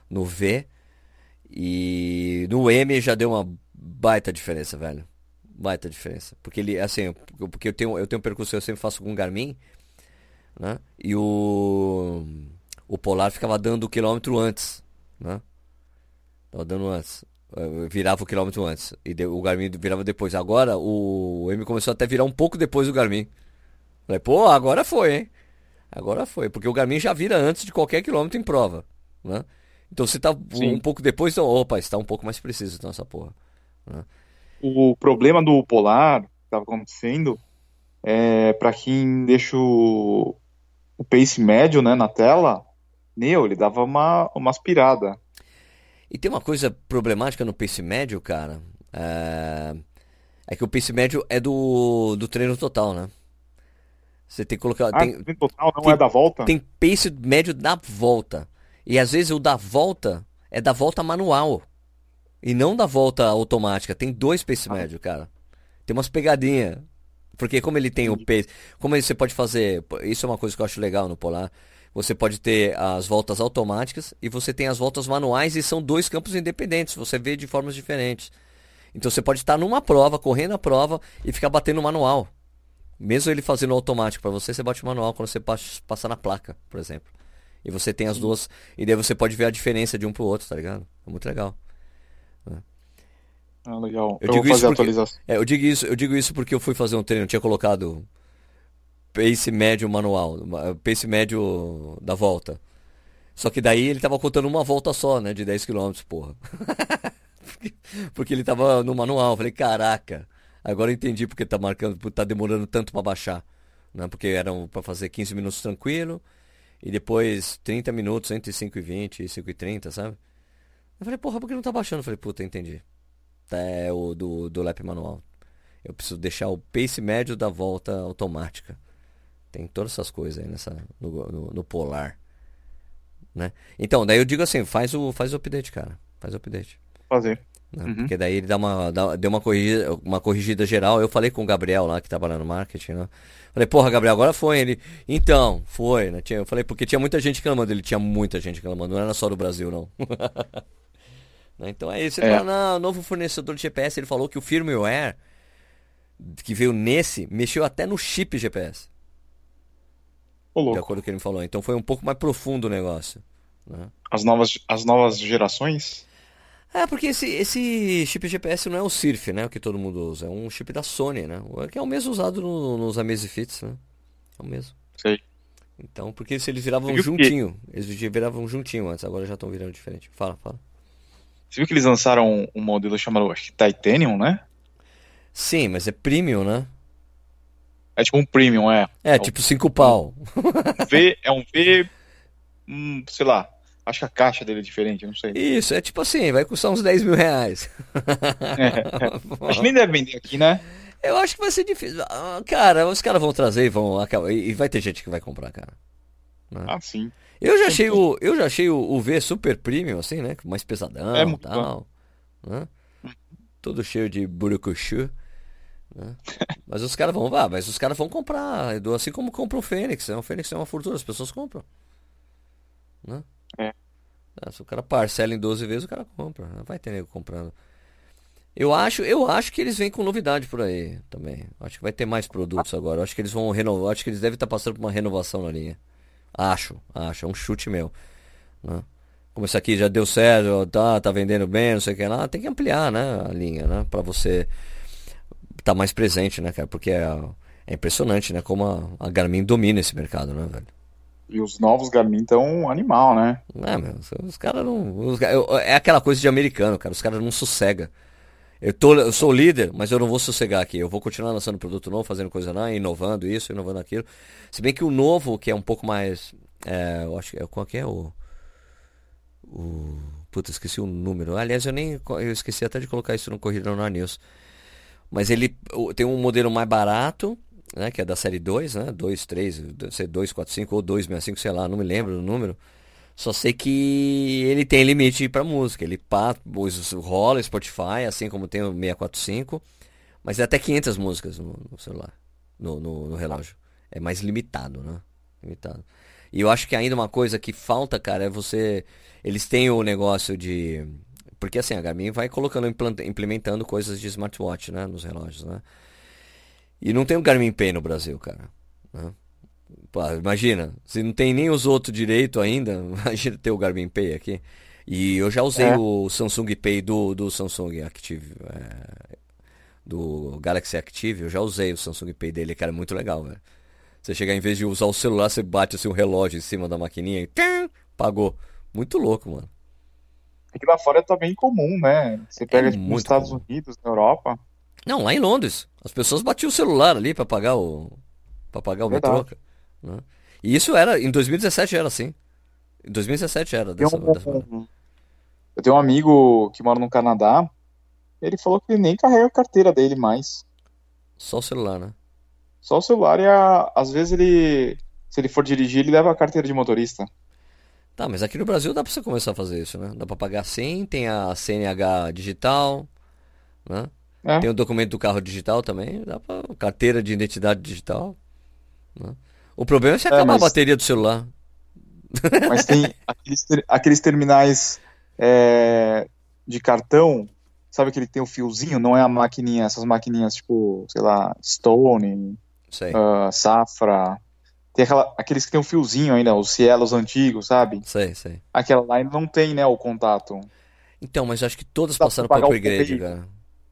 no V. E no M já deu uma baita diferença, velho. Baita diferença. Porque ele, assim, porque eu tenho, eu tenho um percurso que eu sempre faço com Garmin, né? E o o Polar ficava dando o quilômetro antes, né? Tava dando antes. Virava o quilômetro antes. E o Garmin virava depois. Agora o M começou até a virar um pouco depois do Garmin. Falei, pô, agora foi, hein? Agora foi. Porque o Garmin já vira antes de qualquer quilômetro em prova. Né? Então se tá Sim. um pouco depois, então, opa, está um pouco mais preciso então essa porra. Né? O problema do Polar que estava acontecendo é para quem deixa o, o pace médio né, na tela, meu, ele dava uma, uma aspirada. E tem uma coisa problemática no pace médio, cara. É, é que o pace médio é do, do treino total, né? Você tem que colocar. Ah, tem, treino total não tem, é da volta? Tem pace médio da volta. E às vezes o da volta é da volta manual. E não da volta automática. Tem dois pace ah. médio, cara. Tem umas pegadinhas. Porque como ele tem o pace. Como você pode fazer. Isso é uma coisa que eu acho legal no Polar. Você pode ter as voltas automáticas e você tem as voltas manuais e são dois campos independentes. Você vê de formas diferentes. Então você pode estar numa prova, correndo a prova e ficar batendo o manual. Mesmo ele fazendo automático para você, você bate o manual quando você passa na placa, por exemplo. E você tem as duas. E daí você pode ver a diferença de um pro outro, tá ligado? É muito legal. Ah, legal. Eu, eu digo isso porque, é, eu digo isso, eu digo isso porque eu fui fazer um treino, eu tinha colocado pace médio manual, pace médio da volta. Só que daí ele tava contando uma volta só, né, de 10 km, porra. porque ele tava no manual, falei, caraca. Agora eu entendi porque tá marcando, tá demorando tanto para baixar, né? Porque eram para fazer 15 minutos tranquilo e depois 30 minutos entre 5 e 20 e 5 e 30, sabe? Eu falei, porra, por que não tá baixando? Eu falei, puta, entendi. É o do, do lap manual. Eu preciso deixar o pace médio da volta automática. Tem todas essas coisas aí nessa, no, no, no, polar. Né? Então, daí eu digo assim, faz o, faz o update, cara. Faz o update. Fazer. Né? Uhum. Porque daí ele dá uma, dá, deu uma corrigida, uma corrigida geral. Eu falei com o Gabriel lá, que trabalha no marketing, né? Falei, porra, Gabriel, agora foi. Ele, então, foi, né? Eu falei, porque tinha muita gente reclamando. Ele tinha muita gente reclamando, não era só do Brasil, não. Né? então é isso. Ele é. falou, não, novo fornecedor de GPS. Ele falou que o firmware que veio nesse mexeu até no chip GPS de acordo com o que ele me falou. Então foi um pouco mais profundo o negócio. Né? As, novas, as novas gerações? É, porque esse, esse chip GPS não é o Surf, né? O que todo mundo usa. É um chip da Sony, né? Que é o mesmo usado no, nos Amazfits, né? É o mesmo. Sei. Então, porque se eles viravam juntinho. Que... Eles viravam juntinho antes, agora já estão virando diferente. Fala, fala. Você viu que eles lançaram um, um modelo chamado acho que Titanium, né? Sim, mas é premium, né? É tipo um premium, é. É, é tipo cinco pau. V, é um V, sei lá, acho que a caixa dele é diferente, não sei. Isso, é tipo assim, vai custar uns 10 mil reais. É, acho que nem deve vender aqui, né? Eu acho que vai ser difícil. Ah, cara, os caras vão trazer e vão acabar. E vai ter gente que vai comprar, cara. Né? Ah, sim. Eu já achei o, eu já achei o, o V super premium, assim, né? Mais pesadão é e tal. Né? todo cheio de burucuchu. Né? Mas os caras vão, ah, mas os caras vão comprar, Edu, assim como compram o Fênix. Né? O Fênix é uma fortuna, as pessoas compram. Né? É. Ah, se o cara parcela em 12 vezes, o cara compra. Não vai ter nego comprando. Eu acho, eu acho que eles vêm com novidade por aí também. Acho que vai ter mais produtos agora. Acho que eles vão renovar. Acho que eles devem estar passando por uma renovação na linha. Acho, acho. É um chute meu. Né? Como isso aqui já deu certo, tá, tá vendendo bem, não sei o que lá, tem que ampliar, né, a linha, né? Pra você tá mais presente, né, cara? Porque é, é impressionante, né? Como a, a Garmin domina esse mercado, né, velho? E os novos Garmin estão animal, né? É, meu, os caras não. Os, é aquela coisa de americano, cara. Os caras não sossegam. Eu, tô, eu sou líder, mas eu não vou sossegar aqui. Eu vou continuar lançando produto novo, fazendo coisa nova, inovando isso, inovando aquilo. Se bem que o novo, que é um pouco mais. É, eu acho que é. Qual que é o. O. Puta, esqueci o número. Aliás, eu nem. Eu esqueci até de colocar isso no Corrida no News. Mas ele tem um modelo mais barato, né? Que é da série 2, né? 2, 3, 2, 4, 5 ou 265, sei lá, não me lembro o número. Só sei que ele tem limite para música. Ele pá, rola Spotify, assim como tem o 645. Mas é até 500 músicas no, no celular, no, no, no, relógio. É mais limitado, né? Limitado. E eu acho que ainda uma coisa que falta, cara, é você. Eles têm o negócio de. Porque assim, a Garmin vai colocando, implementando coisas de smartwatch, né? Nos relógios, né? E não tem o Garmin Pay no Brasil, cara. Né? Pô, imagina, se não tem nem os outros direito ainda, imagina ter o Garmin Pay aqui. E eu já usei é. o Samsung Pay do, do Samsung Active, é, do Galaxy Active, eu já usei o Samsung Pay dele, cara, é muito legal, velho. Você chegar, em vez de usar o celular, você bate assim um relógio em cima da maquininha e pagou. Muito louco, mano. Aqui lá fora é bem comum, né? Você pega é nos Estados comum. Unidos, na Europa. Não, lá em Londres. As pessoas batiam o celular ali para pagar o. para pagar o Verdade. metrô. Né? E isso era, em 2017 era assim. Em 2017 era dessa, um, dessa Eu tenho um amigo que mora no Canadá, ele falou que ele nem carrega a carteira dele mais. Só o celular, né? Só o celular e a, às vezes ele, se ele for dirigir, ele leva a carteira de motorista. Tá, mas aqui no Brasil dá pra você começar a fazer isso, né? Dá pra pagar sim, tem a CNH digital, né? É. Tem o documento do carro digital também, dá pra carteira de identidade digital, né? O problema é se é, acabar mas... a bateria do celular. Mas tem aqueles, ter... aqueles terminais é, de cartão, sabe que ele tem o fiozinho, não é a maquininha, essas maquininhas tipo, sei lá, Stone, uh, Safra. Tem aquela, aqueles que tem o fiozinho ainda, os Cielos antigos, sabe? Sei, sei. Aquela lá não tem, né, o contato. Então, mas acho que todas passaram para upgrade, cara.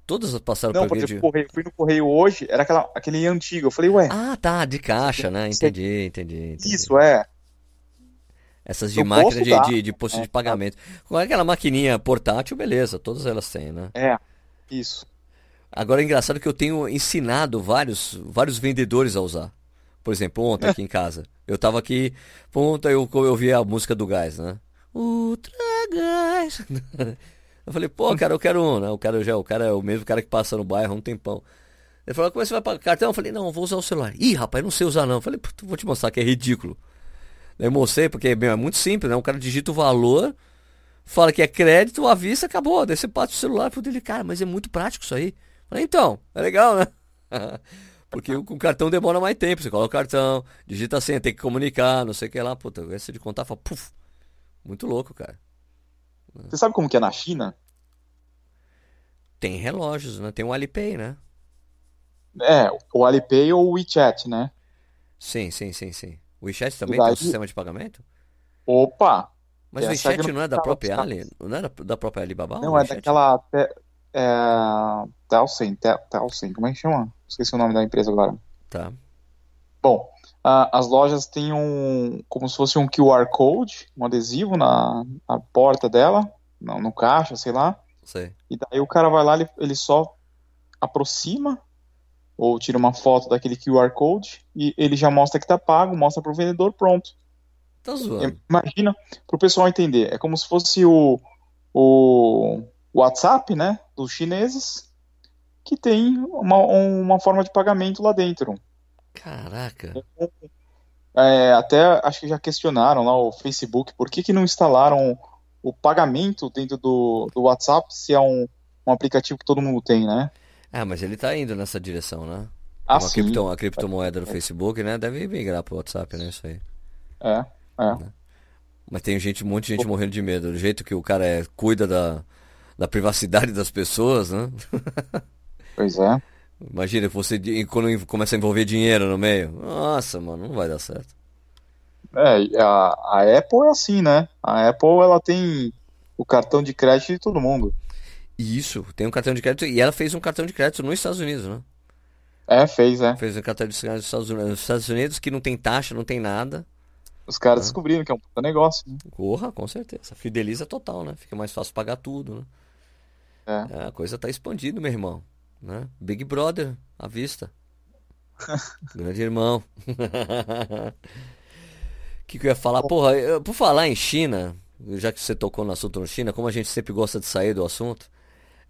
Todas passaram não, por upgrade. Correio, fui no correio hoje, era aquela, aquele antigo. Eu falei, ué. Ah, tá, de caixa, né? Entendi, entendi. entendi. Isso, é. Essas de eu máquina de, de, de posto é, de pagamento. Com aquela maquininha portátil, beleza, todas elas têm, né? É, isso. Agora é engraçado que eu tenho ensinado vários, vários vendedores a usar. Por exemplo, ontem aqui em casa. Eu tava aqui, ontem eu, eu ouvi a música do gás, né? Ultra gás. Eu falei, pô, cara, eu quero um, né? O cara já, o cara é o mesmo cara que passa no bairro há um tempão. Ele falou, como é que você vai pagar cartão? Eu falei, não, eu vou usar o celular. Ih, rapaz, não sei usar não. Eu falei, vou te mostrar que é ridículo. Eu mostrei, porque é muito simples, né? O cara digita o valor, fala que é crédito, avisa, acabou. Daí você passa o celular pro dele, cara, mas é muito prático isso aí. Eu falei, então, é legal, né? porque com o cartão demora mais tempo. Você coloca o cartão, digita a senha, tem que comunicar, não sei o que lá. Puta, esse de contar, fala, puf. Muito louco, cara. Você sabe como que é na China? Tem relógios, né? Tem o Alipay, né? É, o Alipay ou o WeChat, né? Sim, sim, sim, sim. O WeChat também daí... tem um sistema de pagamento? Opa! Mas o WeChat não é da própria Ali? Não é da própria Alibaba? Não, é daquela... É... Telsen, Telsen, como é que chama? Esqueci o nome da empresa agora. Tá. Bom, Uh, as lojas têm um, como se fosse um QR Code, um adesivo na, na porta dela, no, no caixa, sei lá. Sei. E daí o cara vai lá, ele, ele só aproxima ou tira uma foto daquele QR Code e ele já mostra que tá pago, mostra pro vendedor, pronto. Tá zoando. Imagina, pro pessoal entender, é como se fosse o, o WhatsApp, né, dos chineses, que tem uma, uma forma de pagamento lá dentro. Caraca. É, até acho que já questionaram lá o Facebook por que, que não instalaram o pagamento dentro do, do WhatsApp se é um, um aplicativo que todo mundo tem, né? Ah, mas ele tá indo nessa direção, né? Ah, a, sim. cripto, a criptomoeda do Facebook, né? Deve migrar pro WhatsApp, né? Isso aí. É, é. Mas tem gente, um monte de gente morrendo de medo. Do jeito que o cara é, cuida da, da privacidade das pessoas, né? Pois é. Imagina você quando começa a envolver dinheiro no meio. Nossa, mano, não vai dar certo. É, a, a Apple é assim, né? A Apple, ela tem o cartão de crédito de todo mundo. Isso, tem um cartão de crédito. E ela fez um cartão de crédito nos Estados Unidos, né? É, fez, é. Fez um cartão de crédito nos Estados Unidos, nos Estados Unidos que não tem taxa, não tem nada. Os caras descobriram que é um puta negócio. né? Porra, com certeza. Fideliza total, né? Fica mais fácil pagar tudo, né? É. É, a coisa tá expandindo, meu irmão. Né? Big Brother, à vista. Grande irmão. O que, que eu ia falar? Porra, eu- por falar em China, já que você tocou no assunto no China, como a gente sempre gosta de sair do assunto.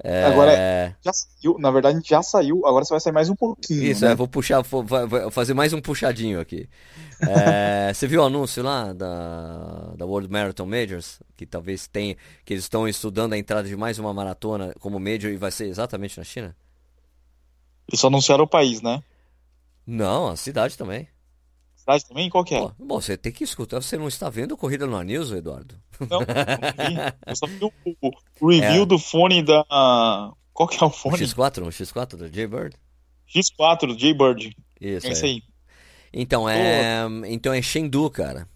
é, Agora Já saiu, na verdade, a gente já saiu, agora você vai sair mais um pouquinho, Isso, né? é, vou puxar, vou, vai fazer mais um puxadinho aqui. É, você viu o anúncio lá da, da World Marathon Majors? Que talvez tenha, que eles estão estudando a entrada de mais uma maratona como Major e vai ser exatamente na China? Eles só anunciaram o país, né? Não, a cidade também. Cidade também? Qual que é? Pô, bom, você tem que escutar. Você não está vendo Corrida no News, Eduardo? Não, não vi. Eu só vi o, o review É. do fone da. Qual que é o O fone? X4, o X4 do Jaybird? X4 do Jaybird. Isso, É isso aí. Então é, então é Chengdu, cara.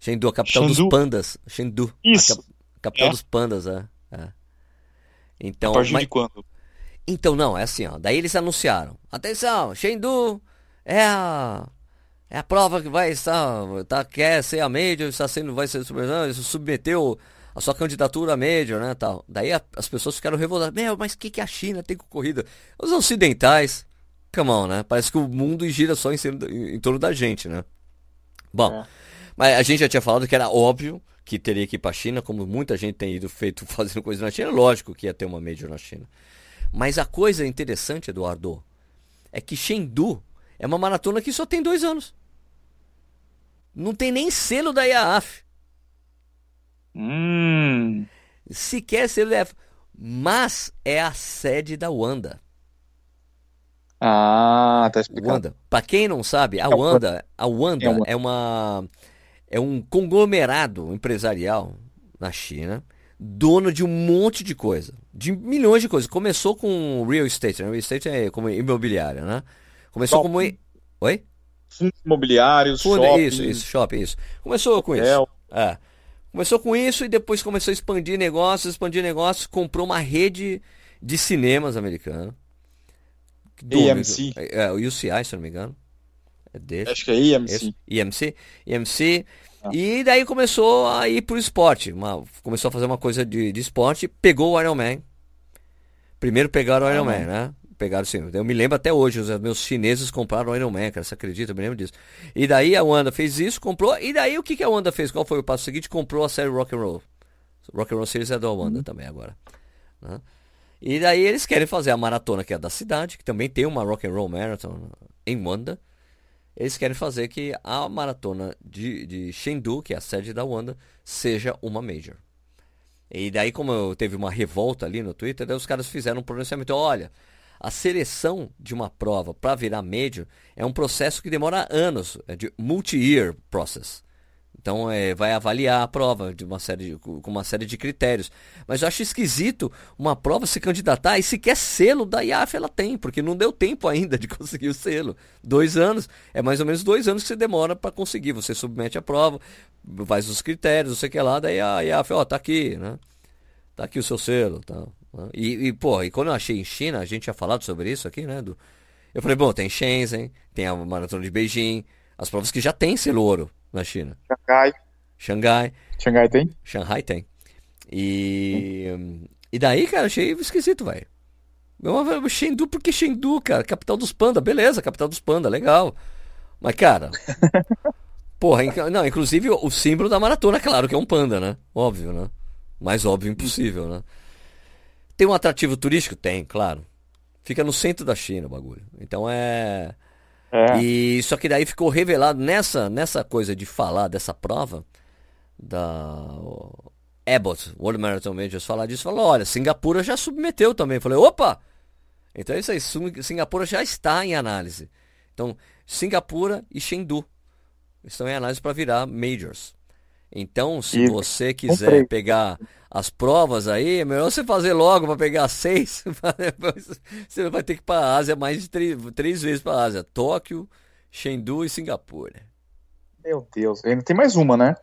Chengdu, a capital dos pandas. Chengdu. a Isso. cap- capital É? dos pandas, é. é. A Então, partir mas- de quando? Então, não, é assim, ó. Daí eles anunciaram. Atenção, Chengdu é a, é a prova que vai estar, tá, quer ser a Major, está sendo, vai ser submeteu, submeteu a sua candidatura a Major, né, tal. Daí a- as pessoas ficaram revoltadas. Meu, mas o que, que a China tem com corrida? Os ocidentais, come on, né? Parece que o mundo gira só em, em, em torno da gente, né? Bom, É. mas a gente já tinha falado que era óbvio que teria que ir pra China, como muita gente tem ido feito fazendo coisa na China, lógico que ia ter uma Major na China. Mas a coisa interessante, Eduardo, é que Chengdu é uma maratona que só tem dois anos. Não tem nem selo da IAAF. Hum. Sequer selo da IAAF. Mas é a sede da Wanda. Ah, tá explicado. Wanda. Pra quem não sabe, a É Wanda, a Wanda É Wanda. é uma é um conglomerado empresarial na China, dono de um monte de coisa, de milhões de coisas. Começou com real estate, né? Real estate é como imobiliária, né? Começou como Shopping. Oi? Fundos imobiliários, Fundo- shopping, isso, isso, shopping, isso. Começou com isso. hotel. É. Começou com isso e depois começou a expandir negócios, expandir negócios, comprou uma rede de cinemas americana. Do- AMC. É, o UCI, se não me engano. É dele. Acho que é IMC. Esse, IMC, IMC. Ah. E daí começou a ir pro esporte. uma- começou a fazer uma coisa de, de esporte. Pegou o Iron Man. Primeiro pegaram o Iron Man, né? Pegaram sim. Eu me lembro até hoje, os meus chineses compraram o Iron Man, cara. Você acredita? Eu me lembro disso. E daí a Wanda fez isso, comprou. E daí o que, que a Wanda fez? Qual foi o passo seguinte? Comprou a série Rock and Roll. Rock and Roll Series é da Wanda também agora. né? E daí eles querem fazer a maratona que é da cidade, que também tem uma Rock and Roll Marathon em Wanda. Eles querem fazer que a maratona de, de Chengdu, que é a sede da Wanda, seja uma major. E daí, como teve uma revolta ali no Twitter, os caras fizeram um pronunciamento. Olha, a seleção de uma prova para virar major é um processo que demora anos, é de multi-year process. Então é, vai avaliar a prova de uma série de- com uma série de critérios. Mas eu acho esquisito uma prova se candidatar e sequer selo da IAF ela tem, porque não deu tempo ainda de conseguir o selo. Dois anos, é mais ou menos dois anos que você demora para conseguir. Você submete a prova, faz os critérios, não sei o que lá, daí a IAF, ó, tá aqui, né? Tá aqui o seu selo, tá? E, e pô, e quando eu achei em China, a gente tinha falado sobre isso aqui, né? Do... Eu falei, bom, tem Shenzhen, tem a maratona de Beijing, as provas que já tem selo ouro na China. Xangai. Xangai, Xangai tem? Shanghai tem. E, e daí, cara, achei esquisito, velho. Chengdu, por que Chengdu, cara? Capital dos panda, beleza, capital dos panda, legal. Mas, cara, porra, inc- não, inclusive o símbolo da maratona, claro que é um panda, né? Óbvio, né? Mais óbvio impossível, né? Tem um atrativo turístico? Tem, claro. Fica no centro da China o bagulho. Então é. É. E só que daí ficou revelado nessa, nessa coisa de falar dessa prova da Abbott, World Marathon Majors, falar disso, falou, olha, Singapura já submeteu também. Falei, opa! Então é isso aí, Singapura já está em análise. Então, Singapura e Chengdu estão em análise para virar majors. Então, se e você quiser comprei. pegar as provas aí, é melhor você fazer logo para pegar seis. você vai ter que ir para a Ásia mais de três, três vezes para a Ásia: Tóquio, Chengdu e Singapura. Meu Deus, ainda tem mais uma, né?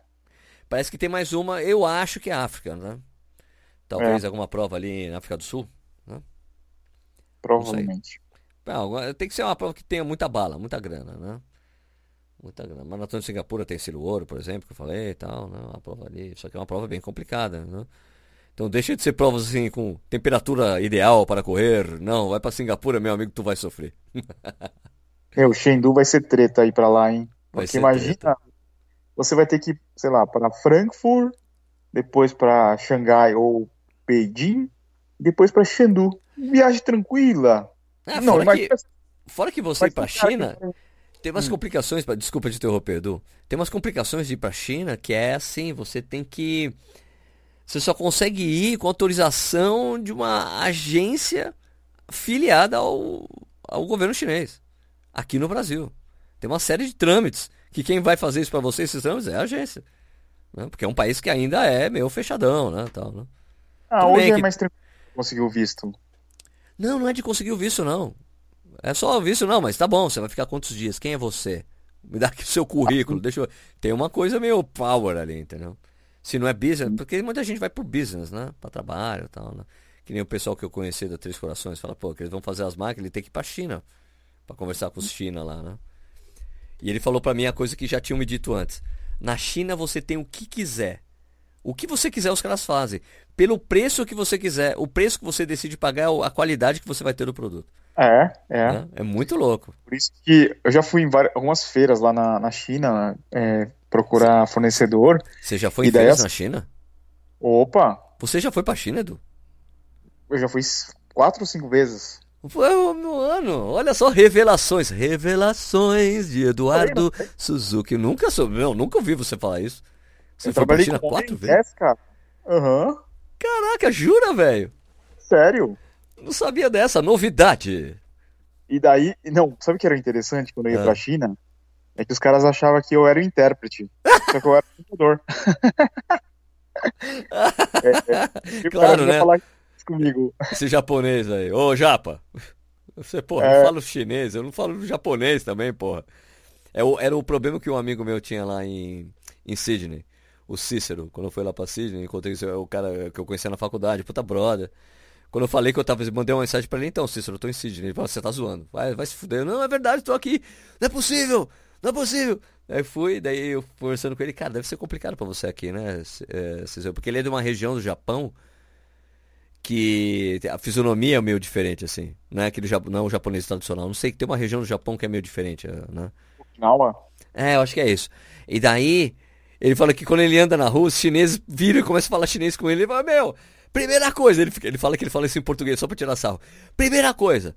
Parece que tem mais uma, eu acho que é África, né? Talvez é. alguma prova ali na África do Sul. Né? Provavelmente. Não, tem que ser uma prova que tenha muita bala, muita grana, né? Muita grana. Maratona de Singapura tem Silo Ouro, por exemplo, que eu falei e tal, né? Uma prova ali. Só que é uma prova bem complicada, né? Então deixa de ser provas assim com temperatura ideal para correr. Não, vai para Singapura, meu amigo, tu vai sofrer. é, o Chengdu vai ser treta aí para lá, hein? Porque imagina, treta você vai ter que, sei lá, para Frankfurt, depois para Xangai ou Beijing, depois para Chengdu. Viagem tranquila. É, não, fora, mas... que, fora que você ir para China, tem umas hum. complicações, pra, desculpa de interromper, Edu. Tem umas complicações de ir para China que é assim, você tem que você só consegue ir com autorização de uma agência filiada ao, ao governo chinês, aqui no Brasil. Tem uma série de trâmites que quem vai fazer isso para você, esses trâmites, é a agência. Né? Porque é um país que ainda é meio fechadão, né? Tal, né? Ah, Tudo hoje é que... mais tranquilo conseguir o visto. Não, não é de conseguir o visto, não. É só o visto, não, mas tá bom, você vai ficar quantos dias? Quem é você? Me dá aqui o seu currículo, deixa eu... Tem uma coisa meio power ali, entendeu? Se não é business, porque muita gente vai por business, né? Pra trabalho e tal, né? Que nem o pessoal que eu conheci da Três Corações fala, pô, que eles vão fazer as máquinas, ele tem que ir pra China. Pra conversar com os China lá, né? E ele falou para mim a coisa que já tinham me dito antes. Na China você tem o que quiser. O que você quiser os caras fazem. Pelo preço que você quiser. O preço que você decide pagar é a qualidade que você vai ter do produto. É, é. É, é muito louco. Por isso que eu já fui em várias, algumas feiras lá na, na China é, procurar fornecedor. Você já foi em feiras as... na China? Opa! Você já foi pra China, Edu? Eu já fui quatro ou cinco vezes. Foi meu ano. Olha só, revelações. Revelações de Eduardo Suzuki. Nunca soube, não, nunca ouvi você falar isso. Você eu foi pra China quatro vezes? cara. Aham. Uhum. Caraca, jura, velho? Sério? Não sabia dessa, novidade. E daí, não, sabe o que era interessante quando eu ia ah. pra China? É que os caras achavam que eu era o intérprete. só que eu era o computador. é, é, claro, né? Falar comigo. Esse japonês aí. Ô, Japa. Você, porra, é... eu falo chinês, eu não falo japonês também, porra. É o, era o problema que um amigo meu tinha lá em, em Sydney. O Cícero, quando eu fui lá pra Sydney, encontrei o cara que eu conhecia na faculdade, puta brother. Quando eu falei que eu tava, mandei uma mensagem pra ele, então, Cícero, eu tô em Sydney. Ele falou, você tá zoando. Vai, vai se fuder. Não, é verdade, tô aqui. Não é possível, não é possível. Aí fui, daí eu conversando com ele, cara, deve ser complicado pra você aqui, né, Cícero? Porque ele é de uma região do Japão que a fisionomia é meio diferente, assim. Não é aquele não é o japonês tradicional. Não sei que tem uma região do Japão que é meio diferente, né? Okinawa? É, eu acho que é isso. E daí, ele fala que quando ele anda na rua, os chineses viram e começam a falar chinês com ele. Ele fala, meu, primeira coisa, ele, ele fala que ele fala isso em português só pra tirar sarro. Primeira coisa,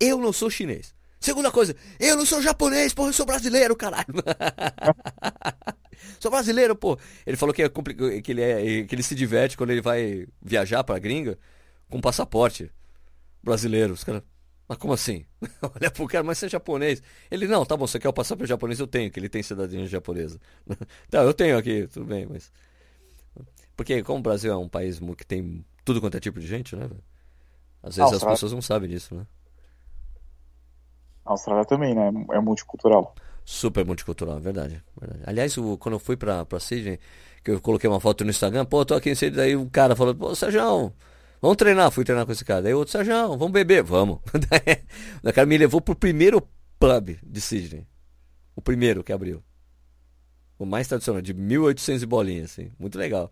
eu não sou chinês. Segunda coisa, eu não sou japonês, porra, eu sou brasileiro, caralho. sou brasileiro, pô. Ele falou que, é que, ele é, que ele se diverte quando ele vai viajar pra gringa com passaporte brasileiro. Os caras, mas como assim? Olha pro cara, mas você é japonês. Ele, não, tá bom, você quer o passaporte japonês? Eu tenho, que ele tem cidadania japonesa. tá, eu tenho aqui, tudo bem, mas. Porque como o Brasil é um país que tem tudo quanto é tipo de gente, né? Às vezes as pessoas não sabem disso, né? A Austrália também, né? É multicultural. Super multicultural, verdade. verdade. Aliás, o, quando eu fui pra, pra Sydney, que eu coloquei uma foto no Instagram, pô, tô aqui em Sydney, daí o cara falou, pô, Sérgio, vamos treinar. Fui treinar com esse cara. Daí outro, Sérgio, vamos beber, vamos. o cara me levou pro primeiro pub de Sydney. O primeiro que abriu. O mais tradicional, de 1800 e bolinhas, assim. Muito legal.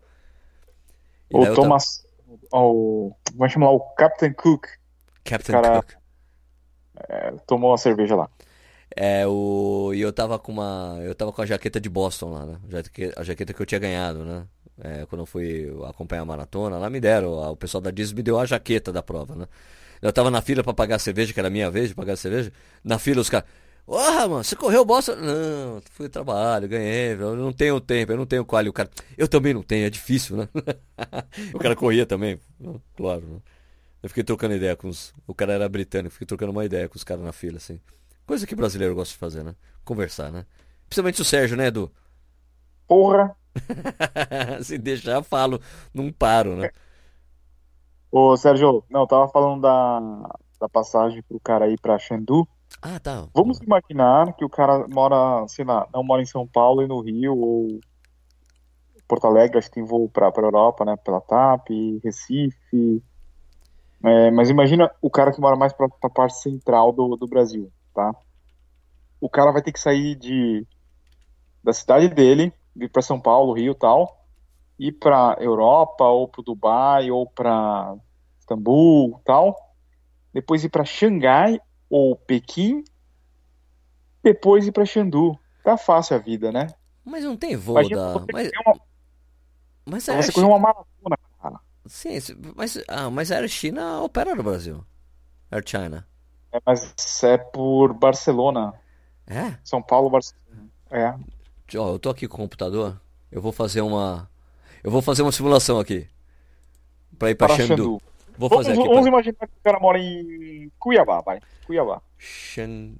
E o Thomas, tava... o, vamos chamar o Captain Cook. Captain cara... Cook é, tomou uma cerveja lá. É, o... E eu tava com uma. Eu tava com a jaqueta de Boston lá, né? A jaqueta que eu tinha ganhado, né? É, quando eu fui acompanhar a maratona, lá me deram, o pessoal da Disney me deu a jaqueta da prova, né? Eu tava na fila para pagar a cerveja, que era a minha vez de pagar a cerveja. Na fila os caras, Porra, mano, você correu bosta? Não, fui trabalho, ganhei, eu não tenho tempo, eu não tenho qual. o cara, eu também não tenho, é difícil, né? o cara corria também, claro. Né? Eu fiquei trocando ideia com os. O cara era britânico, fiquei trocando uma ideia com os caras na fila, assim. Coisa que brasileiro gosta de fazer, né? Conversar, né? Principalmente o Sérgio, né, Edu? Porra! Se deixar, eu falo, não paro, né? Ô, Sérgio, não, tava falando da, da passagem pro cara ir pra Chengdu. Ah, tá. Vamos imaginar que o cara mora, sei lá, não mora em São Paulo e no Rio, ou Porto Alegre, acho que tem voo pra, pra Europa, né? Pela TAP, Recife. É, mas imagina o cara que mora mais pra, pra parte central do, do Brasil, tá? O cara vai ter que sair de, da cidade dele, vir para São Paulo, Rio tal, ir para Europa, ou para Dubai, ou para Istambul tal, depois ir para Xangai ou Pequim, depois ir para Xandu. Tá fácil a vida, né? Mas não tem voo Imagina da. Mas, uma... mas você correu uma maratona, cara. Sim, mas, ah, mas a Air China opera no Brasil. Air China. É, mas é por Barcelona. É? São Paulo, Barcelona. É. Ó, eu tô aqui com o computador. Eu vou fazer uma. Eu vou fazer uma simulação aqui. Pra ir pra para Xandu. Xandu. Vou fazer vamos, aqui. Vamos pra... imaginar que o cara mora em Cuiabá, vai. Cuiabá. Xan...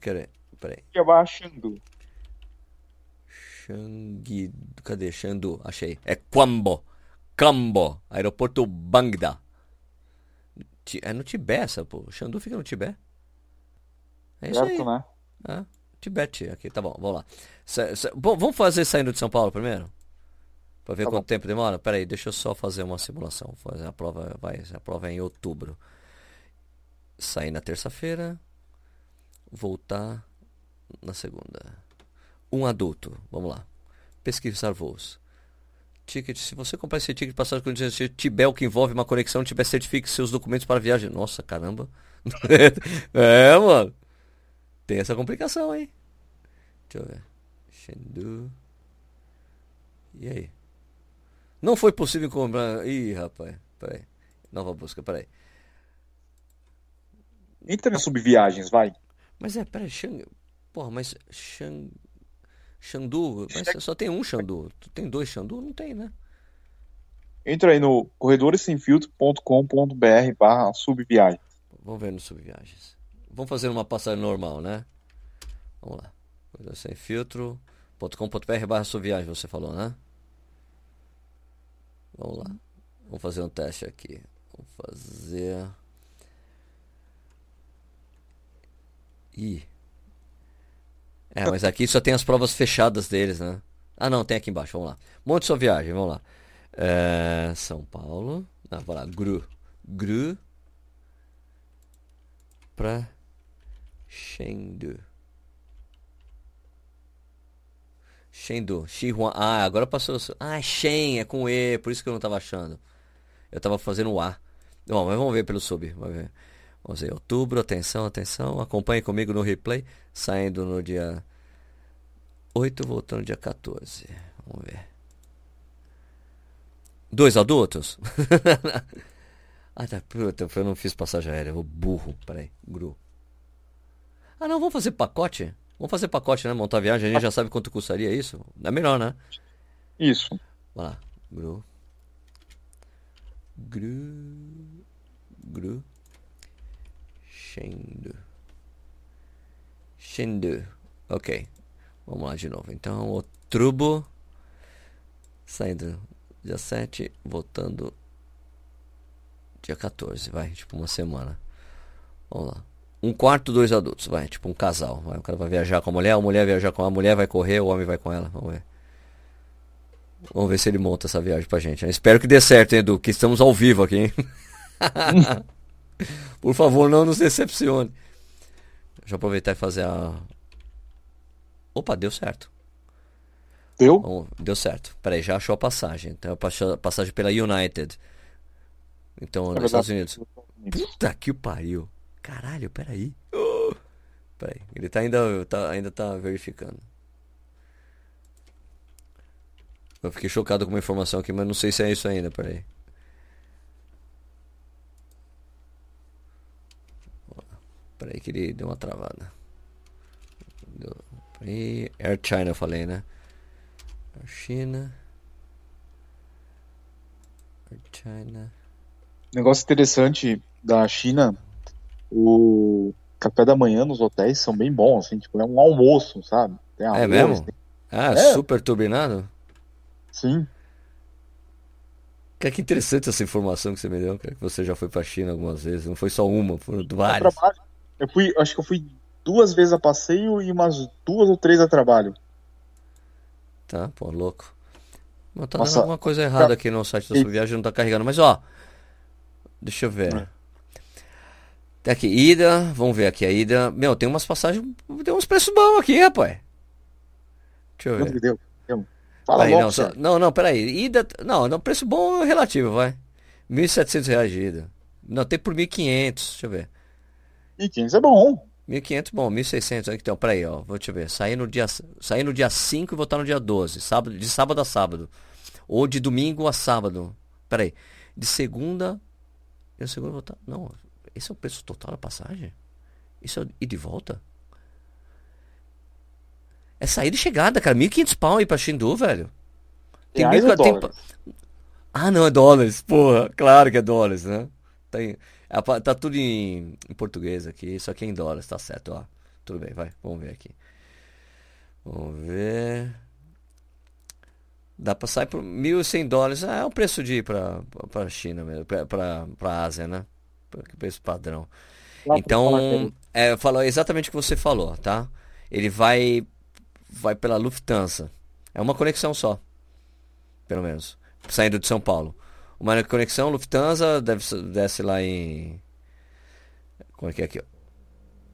Peraí, peraí. Cuiabá, Xandu. Xangui... Cadê? Xandu. Achei. É Quambo. Cambo. Aeroporto Bangda. É no Tibete essa, pô. Xandu fica no Tibete. É isso certo, aí. né? É. Tibete aqui, tá bom, vamos lá. bom, vamos fazer saindo de São Paulo primeiro? Pra ver tá quanto bom. tempo demora? Pera aí, deixa eu só fazer uma simulação. Fazer a prova vai, a prova é em outubro. Sair na terça-feira, voltar na segunda. Um adulto, vamos lá. Pesquisar voos. Ticket, se você comprar esse ticket de passagem com Tibel que envolve uma conexão, tiver certifique seus documentos para viagem. Nossa, caramba. é, mano. Tem essa complicação, hein? Deixa eu ver. E aí? Não foi possível comprar. Ih, rapaz. Peraí. Nova busca, peraí. Entra nas subviagens, vai. Mas é, peraí, Shang... Porra, mas Shang... Xandu, mas só tem um Xandu. Tu tem dois Xandu? Não tem, né? Entra aí no corredoressemfiltro.com.br barra subviagem. Vamos ver no subviagens. Vamos fazer uma passagem normal, né? Vamos lá. Coisa sem filtro.com.br barra sua viagem, você falou, né? Vamos lá. Vamos fazer um teste aqui. Vamos fazer. Ih. É, mas aqui só tem as provas fechadas deles, né? Ah, não, tem aqui embaixo. Vamos lá. Monte sua viagem, vamos lá. É, São Paulo. Ah, vai lá. Gru. Gru. Pra Chengdu. Chengdu. Xihuan. Ah, agora passou. Ah, Shen, é com E, por isso que eu não tava achando. Eu tava fazendo o A. Bom, mas vamos ver pelo sub. Vamos ver. Vamos ver. Outubro, atenção, atenção. Acompanhe comigo no replay. Saindo no dia 8, voltando no dia 14. Vamos ver. Dois adultos? ah, tá. Puta, eu não fiz passagem aérea. O burro. Peraí. Gru. Ah, não, vamos fazer pacote? Vamos fazer pacote, né? Montar viagem, a gente já sabe quanto custaria isso. É melhor, né? Isso. Vamos lá. Gru. Gru. Gru. Chengdu. Chengdu. Ok. Vamos lá de novo. Então, o Trubo. Saindo dia 7, voltando dia 14. Vai, tipo uma semana. Vamos lá um quarto, dois adultos, vai, tipo um casal. Vai, o cara vai viajar com a mulher, a mulher vai viajar com a mulher, vai correr, o homem vai com ela. Vamos ver. Vamos ver se ele monta essa viagem pra gente. Eu espero que dê certo, hein, Edu, que estamos ao vivo aqui, hein? Por favor, não nos decepcione. Deixa eu aproveitar e fazer a. Opa, deu certo. Deu? Deu certo. Peraí, já achou a passagem. Então, a passagem pela United. Então, é nos Estados Unidos. Puta que pariu. Caralho, peraí. Oh, peraí, ele tá ainda, tá, ainda tá verificando. Eu fiquei chocado com uma informação aqui, mas não sei se é isso ainda, peraí. Peraí que ele deu uma travada. E Air China eu falei, né? Air China. Air China. Negócio interessante da China, o café da manhã nos hotéis são bem bons, assim, tipo, é um almoço, sabe? Tem É arroz, mesmo? tem- Ah, É. super turbinado? Sim. Cara, que interessante essa informação que você me deu, cara, que você já foi pra China algumas vezes. Não foi só uma, foram várias. trabalho. Eu fui, acho que eu fui duas vezes a passeio e umas duas ou três a trabalho. Tá, pô, louco. Mas tá Nossa, dando alguma coisa errada aqui no site da sua viagem, não tá carregando. Mas ó, deixa eu ver. É. Tem aqui, ida, vamos ver aqui a ida. Meu, tem umas passagens, tem uns preços bons aqui, rapaz. Deixa eu ver. deu? Deu. Fala logo, não, só- não, não, peraí. Ida, não, não, preço bom é relativo, vai. 1.700 reais de ida. Não, tem por 1.500, deixa eu ver. E 15 é bom. 1.500, bom, 1.600. aí, Então, peraí, ó, vou te ver. Sair no dia, sair no dia 5 e voltar no dia 12. Sábado, de sábado a sábado. Ou de domingo a sábado. Peraí. De segunda. De segunda voltar. Não, esse é o preço total da passagem? Isso é ir de volta? É saída e chegada, cara. 1.500 pau aí pra Xindu, velho. Tem Reais mil- tem-? Ah, não, é dólares. Porra, claro que é dólares, né? Tem, a pa- tá tudo em, em português aqui, só que é em dólares, tá certo, ó. Tudo bem, vai, vamos ver aqui. Vamos ver. Dá pra sair por 1.100 dólares. Ah, é o preço de ir pra, pra China mesmo, pra, pra, pra Ásia, né? Preço padrão. Lá Então, é, falou exatamente o que você falou, tá? Ele vai vai pela Lufthansa. É uma conexão só. Pelo menos. Saindo de São Paulo. Uma conexão Lufthansa deve, desce lá em. Como é que é aqui?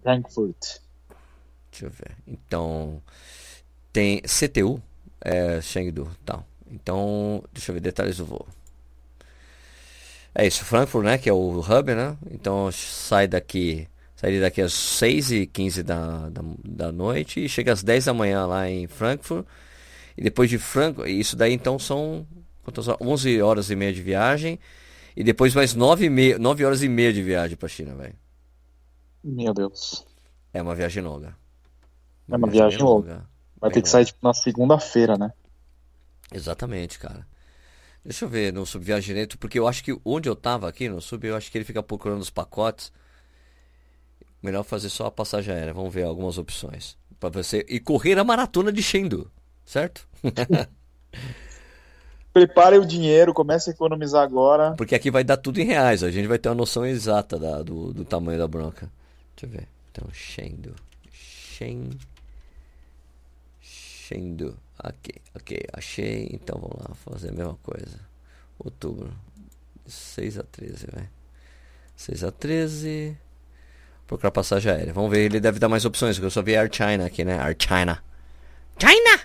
Frankfurt. Deixa eu ver. Então. Tem CTU, é Chengdu, tal. Então, deixa eu ver detalhes do voo. É isso, Frankfurt, né? Que é o hub, né? Então sai daqui. Sairia daqui às 6h15 da, da, da noite e chega às 10 da manhã lá em Frankfurt. E depois de Frankfurt, isso daí então são quantas horas? 11 horas e meia de viagem. E depois mais 9, e meia, 9 horas e meia de viagem pra China, velho. Meu Deus. É uma viagem longa. É uma viagem bem longa. Vai Bem ter que sair tipo, na segunda-feira, né? Exatamente, cara. Deixa eu ver no Subviagem direito, porque eu acho que onde eu tava aqui no Sub, eu acho que ele fica procurando os pacotes. Melhor fazer só a passagem aérea. Vamos ver algumas opções. Pra você. E correr a maratona de Chengdu, certo? Prepare o dinheiro, comece a economizar agora. Porque aqui vai dar tudo em reais. A gente vai ter uma noção exata da- do, do tamanho da bronca. Deixa eu ver. Então, Chengdu. Shen... Chengdu. Ok, ok. Achei. Então vamos lá fazer a mesma coisa. Outubro. 6 a 13, velho. 6 a 13. Procurar passagem aérea. Vamos ver, ele deve dar mais opções, porque eu só vi Air China aqui, né? Air China. China!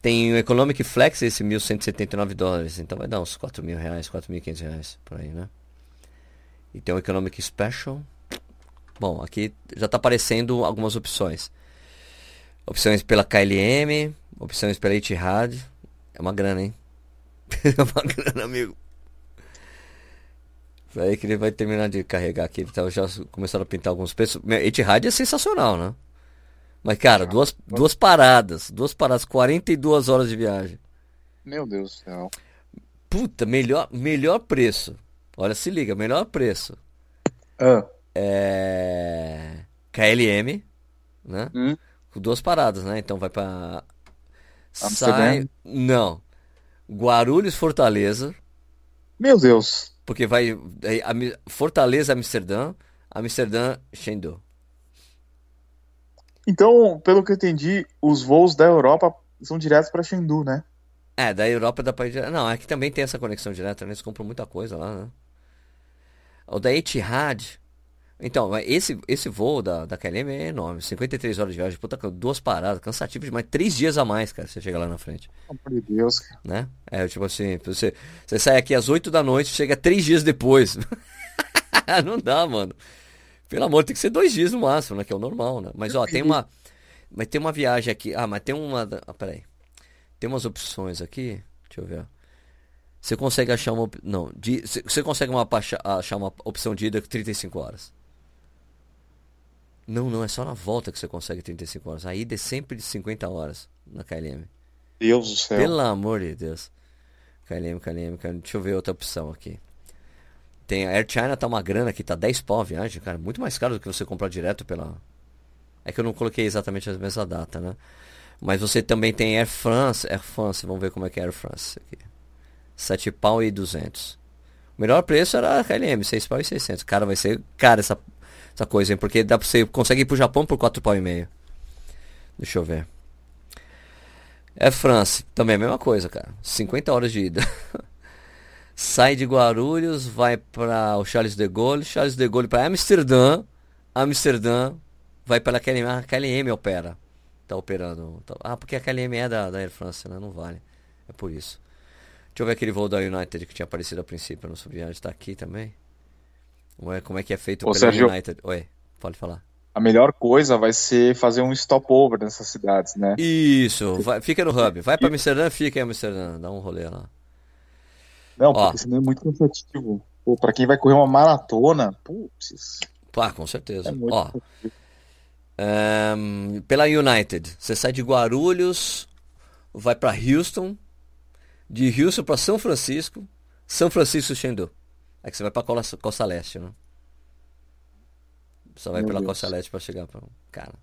Tem o Economic Flex, esse 1.179 dólares. Então vai dar uns 4 mil reais, 4.500 reais por aí, né? E tem o Economic Special. Bom, aqui já tá aparecendo algumas opções. Opções pela KLM, opções pela Etihad. É uma grana, hein? é uma grana, amigo. Aí que ele vai terminar de carregar aqui. Ele tá, já começaram a pintar alguns preços. Etihad é sensacional, né? Mas, cara, duas, duas paradas. Duas paradas, 42 horas de viagem. Meu Deus do céu. Puta, melhor, melhor preço. Olha, se liga, melhor preço. Ah, É. KLM, né? hum, duas paradas, né? Então vai pra. Amsterdã? Sai. Não. Guarulhos, Fortaleza. Meu Deus. Porque vai. Fortaleza, Amsterdã. Amsterdã, Chengdu. Então, pelo que eu entendi, os voos da Europa são diretos para Chengdu, né? É, da Europa dá pra ir. Não, aqui também tem essa conexão direta, né? Eles compram muita coisa lá, né? O da Etihad. Então, esse, esse voo da, da KLM é enorme. 53 horas de viagem, puta, duas paradas, cansativo demais. Três dias a mais, cara, você chega lá na frente, de Deus, cara. né? É tipo assim, você, você sai aqui às 8 da noite, chega três dias depois. Não dá, mano. Pelo amor, tem que ser dois dias no máximo, né? Que é o normal, né? Mas ó, tem uma. Mas tem uma viagem aqui. Ah, mas tem uma. Ah, peraí. Tem umas opções aqui. Deixa eu ver. Você consegue achar uma. Não, de- você consegue uma, achar uma opção de ida com 35 horas. Não, não, é só na volta que você consegue 35 horas. A ida é sempre de 50 horas na KLM. Deus do céu. Pelo amor de Deus. KLM, KLM, KLM. Deixa eu ver outra opção aqui. Tem a Air China tá uma grana aqui, tá 10 pau a viagem, cara. Muito mais caro do que você comprar direto pela. É que eu não coloquei exatamente a mesma data, né? Mas você também tem Air France, Air France, vamos ver como é que é Air France aqui. 7 pau e 200. O melhor preço era a KLM, 6 pau e 600. Cara, vai ser cara essa, essa coisa, hein? Porque dá pra você consegue ir pro Japão por 4 pau e meio. Deixa eu ver. Air France, também é a mesma coisa, cara. 50 horas de ida. Sai de Guarulhos, vai para o Charles de Gaulle, Charles de Gaulle para Amsterdã, Amsterdã vai pela KLM, a KLM opera. Tá operando. Tá, ah, porque a KLM é da, da Air France, né? Não vale. É por isso. Deixa eu ver aquele voo da United que tinha aparecido a princípio no subviagem. Está aqui também. Ué, como é que é feito Ô, pela Sérgio, United? Oi, pode falar. A melhor coisa vai ser fazer um stopover nessas cidades, né? Isso, vai, fica no hub. Vai para Amsterdã, fica em Amsterdã. Dá um rolê lá. Não, Ó. porque senão é muito cansativo. Pô, pra quem vai correr uma maratona, putz, Pá, com certeza. é Ó, cansativo. Ahn, pela United, você sai de Guarulhos, vai para Houston, de Houston para São Francisco, São Francisco Chengdu. É que você vai para Costa, Costa Leste, né? Só vai Meu pela Deus. Costa Leste para chegar para, cara.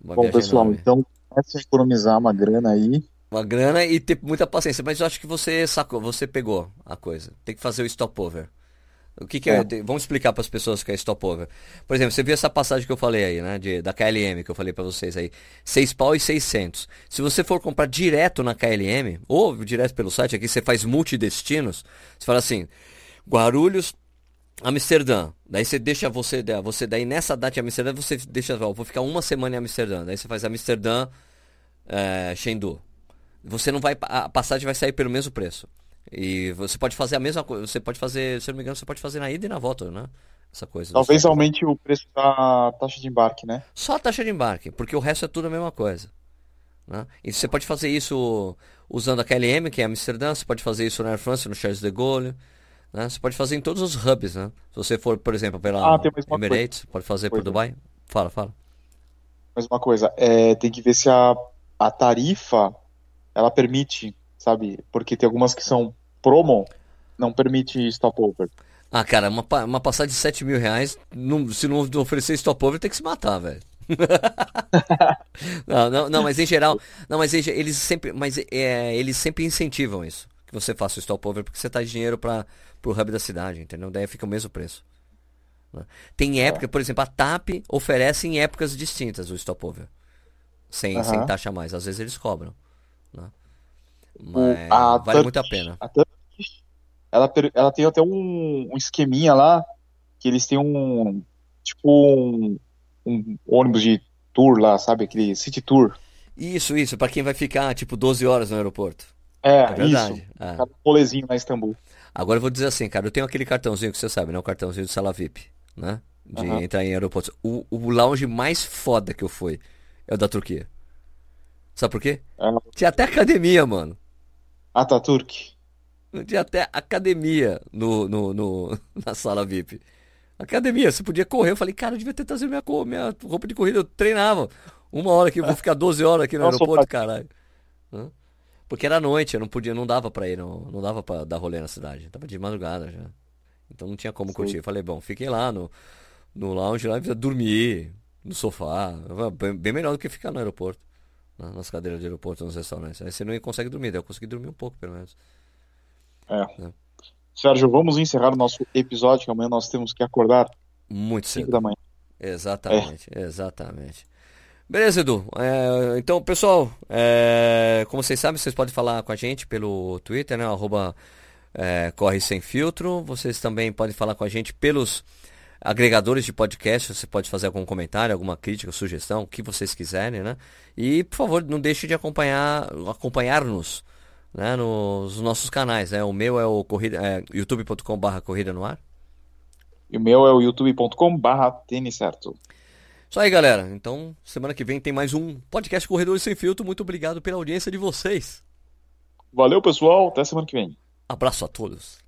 Bom, pessoal, enorme. então comece a economizar uma grana aí. Uma grana e ter muita paciência, mas eu acho que você sacou, você pegou a coisa. Tem que fazer o stopover. O que, que é? É. Vamos explicar para as pessoas o que é stopover. Por exemplo, você viu essa passagem que eu falei aí, né? De, da KLM que eu falei para vocês aí. 6 pau e 600. Se você for comprar direto na KLM, ou direto pelo site, aqui você faz multidestinos, você fala assim, Guarulhos, Amsterdã. Daí você deixa você, você daí nessa data de Amsterdã, você deixa, ó, vou ficar uma semana em Amsterdã. Daí você faz Amsterdã, é, Chengdu. Você não vai, a passagem vai sair pelo mesmo preço. E você pode fazer a mesma coisa, você pode fazer, se eu não me engano, você pode fazer na ida e na volta, né? Essa coisa. Talvez aumente o preço da taxa de embarque, né? Só a taxa de embarque, porque o resto é tudo a mesma coisa. Né? E você pode fazer isso usando a KLM, que é Amsterdã, você pode fazer isso na Air France, no Charles de Gaulle. Né? Você pode fazer em todos os hubs, né? Se você for, por exemplo, pela Ah, mais uma coisa. Emirates, pode fazer por. Dubai. Fala, fala. Mas uma coisa, é, tem que ver se a, a tarifa ela permite, sabe? Porque tem algumas que são promo, não permite stopover. Ah, cara, uma, uma passagem de 7 mil reais, não- se não oferecer stopover, tem que se matar, velho. não, não, não, mas em geral, não, mas eles sempre, mas é, eles sempre incentivam isso, que você faça o stopover, porque você tá de dinheiro para pro hub da cidade, entendeu? Daí fica o mesmo preço. né? Tem época, por exemplo, a TAP oferece em épocas distintas o stopover, sem, Aham. sem taxa mais. Às vezes eles cobram, né? O- Mas a vale muito a Turkish- pena. A Turkish, ela, ela tem até um, um esqueminha lá, que eles têm um, tipo um, um ônibus de tour lá, sabe? Aquele city tour. Isso, isso, para quem vai ficar tipo 12 horas no aeroporto. É, É isso. é. Cada rolezinho na Istambul. Agora eu vou dizer assim, cara, eu tenho aquele cartãozinho que você sabe, né? O cartãozinho de sala VIP, né? De Aham. entrar em aeroportos. O, o lounge mais foda que eu fui é o da Turquia. Sabe por quê? É, Tinha até academia, mano. Ataturk. Tinha até academia no, no, no- na sala VIP. Academia, você podia correr. Eu falei, cara, eu devia ter trazido minha, minha roupa de corrida. Eu treinava. Uma hora aqui, eu vou ficar 12 horas aqui no Nossa, aeroporto, caralho. Hã? Porque era noite, eu não podia, não dava pra ir, não, não dava pra dar rolê na cidade. Tava de madrugada já. Então não tinha como Sim. curtir. Eu falei, bom, fiquei lá no, no lounge lá, dormir no sofá. Bem, bem melhor do que ficar no aeroporto. né? Nas cadeiras de aeroporto, nos restaurantes. Aí você não consegue dormir, daí eu consegui dormir um pouco, pelo menos. É. Sérgio, vamos encerrar o nosso episódio, que amanhã nós temos que acordar Muito 5 cedo. da manhã. Exatamente, exatamente. Beleza, Edu. É, então, pessoal, é, como vocês sabem, vocês podem falar com a gente pelo Twitter, né? Arroba é, Corre Sem Filtro. Vocês também podem falar com a gente pelos agregadores de podcast. Você pode fazer algum comentário, alguma crítica, sugestão, o que vocês quiserem, né? E, por favor, não deixe de acompanhar, acompanhar-nos né, nos nossos canais. Né? O meu é o corrida, é, youtube.com.br Corrida no Ar. E o meu é o youtube.com barra tênis certo. Isso aí, galera. Então, semana que vem tem mais um podcast Corredores Sem Filtro. Muito obrigado pela audiência de vocês. Valeu, pessoal. Até semana que vem. Abraço a todos.